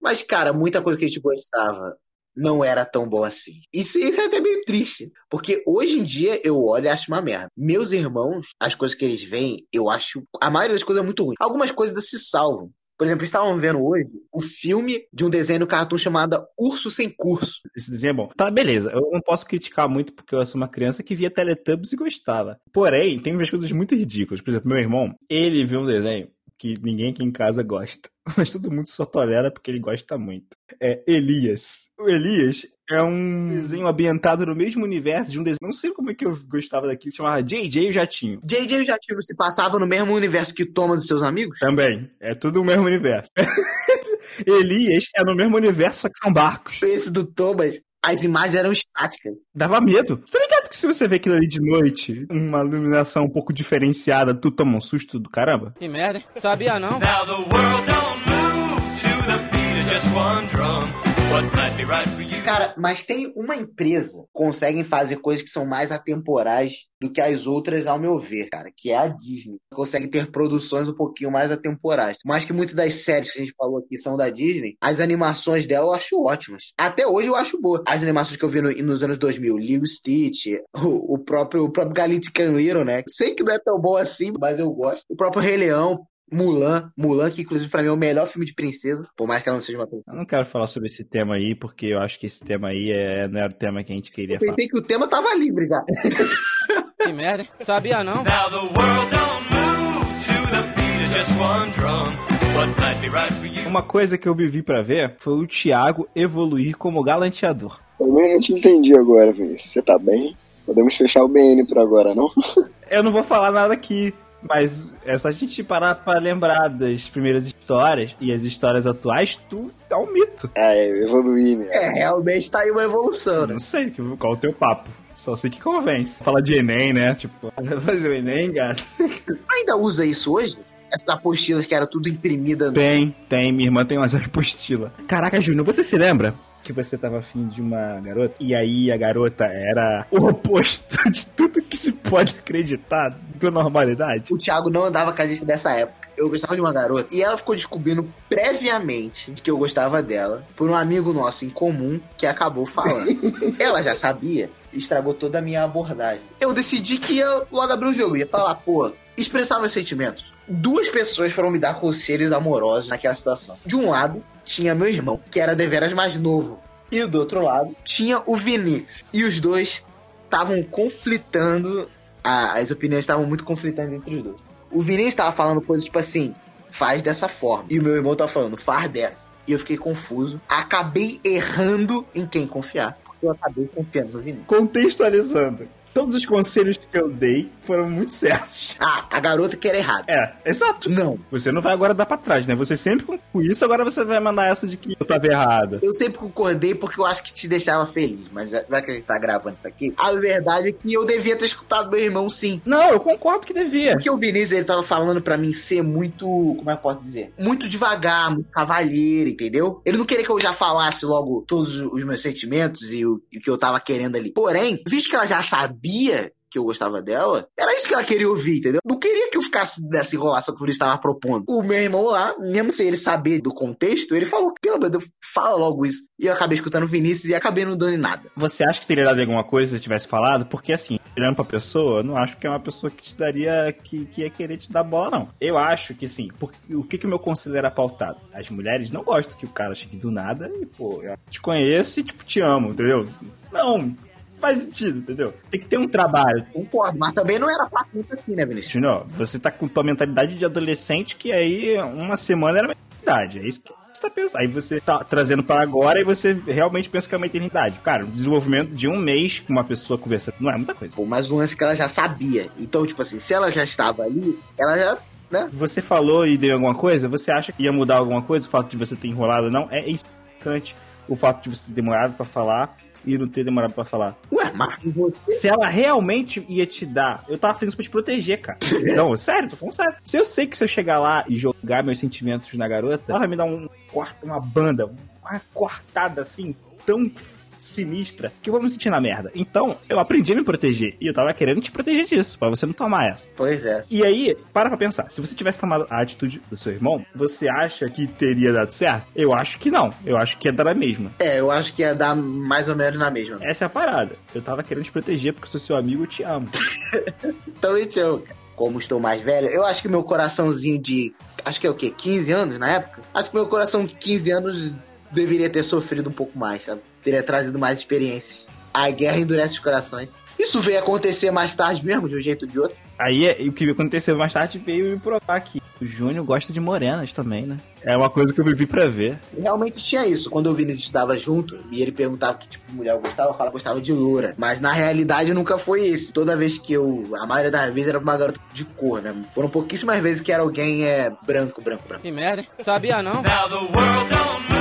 Mas, cara, muita coisa que a gente gostava não era tão boa assim. Isso, isso é até meio triste. Porque hoje em dia eu olho e acho uma merda. Meus irmãos, as coisas que eles veem, eu acho. A maioria das coisas é muito ruim. Algumas coisas se salvam. Por exemplo, estavam vendo hoje o filme de um desenho no cartoon chamado Urso Sem Curso. Esse desenho é bom. Tá, beleza. Eu não posso criticar muito porque eu sou uma criança que via Teletubbies e gostava. Porém, tem umas coisas muito ridículas. Por exemplo, meu irmão, ele viu um desenho que ninguém aqui em casa gosta. Mas todo mundo só tolera porque ele gosta muito. É Elias. O Elias é um desenho ambientado no mesmo universo de um desenho. Não sei como é que eu gostava daquilo. Chamava JJ o Jatinho. JJ já Jativo se passava no mesmo universo que Toma dos seus amigos? Também. É tudo o mesmo universo. Elias é no mesmo universo, só que são barcos. Esse do Thomas, as imagens eram estáticas. Dava medo. Tá ligado que se você vê aquilo ali de noite, uma iluminação um pouco diferenciada, tu toma um susto do caramba? Que merda, hein? Sabia não? Now the world don't move to the beat of just one drum. Cara, mas tem uma empresa que conseguem fazer coisas que são mais atemporais do que as outras, ao meu ver, cara, que é a Disney. Consegue ter produções um pouquinho mais atemporais. Mas que muitas das séries que a gente falou aqui são da Disney, as animações dela eu acho ótimas. Até hoje eu acho boa. As animações que eu vi no- nos anos 2000, Lilo Stitch, o, o próprio, o próprio Galactic Little, né? Sei que não é tão bom assim, mas eu gosto. O próprio Rei Leão, Mulan, Mulan, que inclusive pra mim é o melhor filme de princesa, por mais que ela não seja uma princesa. Eu não quero falar sobre esse tema aí, porque eu acho que esse tema aí é, não era o tema que a gente queria Eu falar. pensei que o tema tava livre, cara. Que merda? Sabia não? Now the world don't move to the beat of just one drum. Right? Uma coisa que eu vivi pra ver foi o Thiago evoluir como galanteador. Eu te entendi agora, Vinícius. Você tá bem? Podemos fechar o BN por agora, não? Eu não vou falar nada aqui, mas é só a gente parar pra lembrar das primeiras histórias e as histórias atuais, tu é um mito. É, eu evoluí, né? É, realmente tá aí uma evolução, né? Não sei que- qual é o teu papo. Só sei que convence. Fala de Enem, né? Tipo, fazer o Enem, gato. Ainda usa isso hoje? Essas apostilas que era tudo imprimida. Tem, tem. Minha irmã tem uma apostila. Caraca, Júnior, você se lembra? Que você tava afim de uma garota, e aí a garota era o oposto de tudo que se pode acreditar da normalidade. O Thiago não andava com a gente nessa época. Eu gostava de uma garota e ela ficou descobrindo previamente que eu gostava dela por um amigo nosso em comum que acabou falando. ela já sabia e estragou toda a minha abordagem. Eu decidi que ia logo abrir o jogo, ia falar, pô, expressar meus sentimentos. Duas pessoas foram me dar conselhos amorosos naquela situação. De um lado, tinha meu irmão, que era deveras mais novo. E do outro lado, tinha o Vinícius. E os dois estavam conflitando, as opiniões estavam muito conflitantes entre os dois. O Vinícius tava falando coisas tipo assim, faz dessa forma. E o meu irmão tava falando, faz dessa. E eu fiquei confuso. Acabei errando em quem confiar. Porque eu acabei confiando no Vinícius. Contextualizando. Todos os conselhos que eu dei foram muito certos. Ah, a garota que era errada. É, exato. Não. Você não vai agora dar pra trás, né? Você sempre com isso, agora você vai mandar essa de que eu tava errada. Eu sempre concordei porque eu acho que te deixava feliz. Mas já que a gente tá gravando isso aqui, a verdade é que eu devia ter escutado meu irmão sim. Não, eu concordo que devia. Porque o Vinícius, ele tava falando pra mim ser muito, como é que eu posso dizer? Muito devagar, muito cavalheiro, entendeu? Ele não queria que eu já falasse logo todos os meus sentimentos e o, e o que eu tava querendo ali. Porém, visto que ela já sabia que eu gostava dela, era isso que ela queria ouvir, entendeu? Não queria que eu ficasse nessa enrolação que o estava propondo. O meu irmão lá, mesmo sem ele saber do contexto, ele falou, pelo amor de Deus, fala logo isso. E eu acabei escutando o Vinícius e acabei não dando em nada. Você acha que teria dado alguma coisa se tivesse falado? Porque assim, olhando pra pessoa, eu não acho que é uma pessoa que te daria, que, que ia querer te dar bola, não. Eu acho que sim, porque o que, que o meu conselho era pautado? As mulheres não gostam que o cara chegue do nada e, pô, eu te conheço e, tipo, te amo, entendeu? Não, faz sentido, entendeu? Tem que ter um trabalho. Concordo, mas também não era pra tanto assim, né, Vinícius? Junior, você tá com tua mentalidade de adolescente que aí uma semana era a idade. É isso que você tá pensando. Aí você tá trazendo pra agora e você realmente pensa que é uma eternidade. Cara, o desenvolvimento de um mês com uma pessoa conversando não é muita coisa. Pô, mas o lance que ela já sabia. Então, tipo assim, se ela já estava ali, ela já, né? Você falou e deu alguma coisa, você acha que ia mudar alguma coisa? O fato de você ter enrolado ou não? É insignificante o fato de você ter demorado pra falar e não ter demorado pra falar. Ué, mas você... Se ela realmente ia te dar, eu tava fazendo isso pra te proteger, cara. Não, sério, tô falando sério. Se eu sei que se eu chegar lá e jogar meus sentimentos na garota, ela vai me dar um corte, uma banda, uma cortada assim, tão sinistra, que eu vou me sentir na merda. Então, eu aprendi a me proteger. E eu tava querendo te proteger disso, pra você não tomar essa. Pois é. E aí, para pra pensar. Se você tivesse tomado a atitude do seu irmão, você acha que teria dado certo? Eu acho que não. Eu acho que ia dar a mesma. É, eu acho que ia dar mais ou menos na mesma. Essa é a parada. Eu tava querendo te proteger porque eu sou seu amigo e eu te amo. Então, então, como estou mais velho, eu acho que meu coraçãozinho de. Acho que é o quê? 15 anos na época? Acho que meu coração de 15 anos deveria ter sofrido um pouco mais, sabe? Teria trazido mais experiências. A guerra endurece os corações. Isso veio acontecer mais tarde mesmo, de um jeito ou de outro. Aí é- o que aconteceu mais tarde veio me provar que o Júnior gosta de morenas também, né? É uma coisa que eu vivi pra ver. Realmente tinha isso. Quando o Vinícius estudava junto e ele perguntava que tipo de mulher eu gostava, eu falava que gostava de loura. Mas na realidade nunca foi esse. Toda vez que eu. A maioria das vezes era uma garota de cor, né? Foram pouquíssimas vezes que era alguém é, branco, branco, branco. Que merda, hein? Sabia não? Now the world don't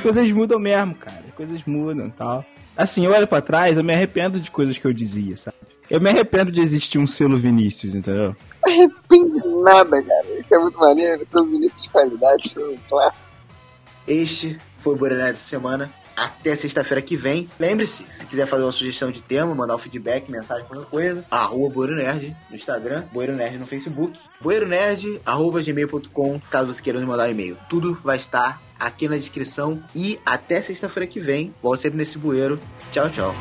Coisas mudam mesmo, cara. Coisas mudam e tal. Assim, eu olho pra trás, eu me arrependo de coisas que eu dizia, sabe? Eu me arrependo de existir um selo Vinícius, entendeu? Arrepende de nada, cara. Isso é muito maneiro. São Vinícius de qualidade, foi um clássico. Este foi o Borené dessa semana até sexta-feira que vem. Lembre-se, se quiser fazer uma sugestão de tema, mandar um feedback, mensagem, qualquer coisa, arroba Boiro Nerd no Instagram, Boiro Nerd no Facebook, boeironerd, arroba gmail.com, caso você queira me mandar um e-mail. Tudo vai estar aqui na descrição e até sexta-feira que vem. Volte sempre nesse bueiro. Tchau, tchau.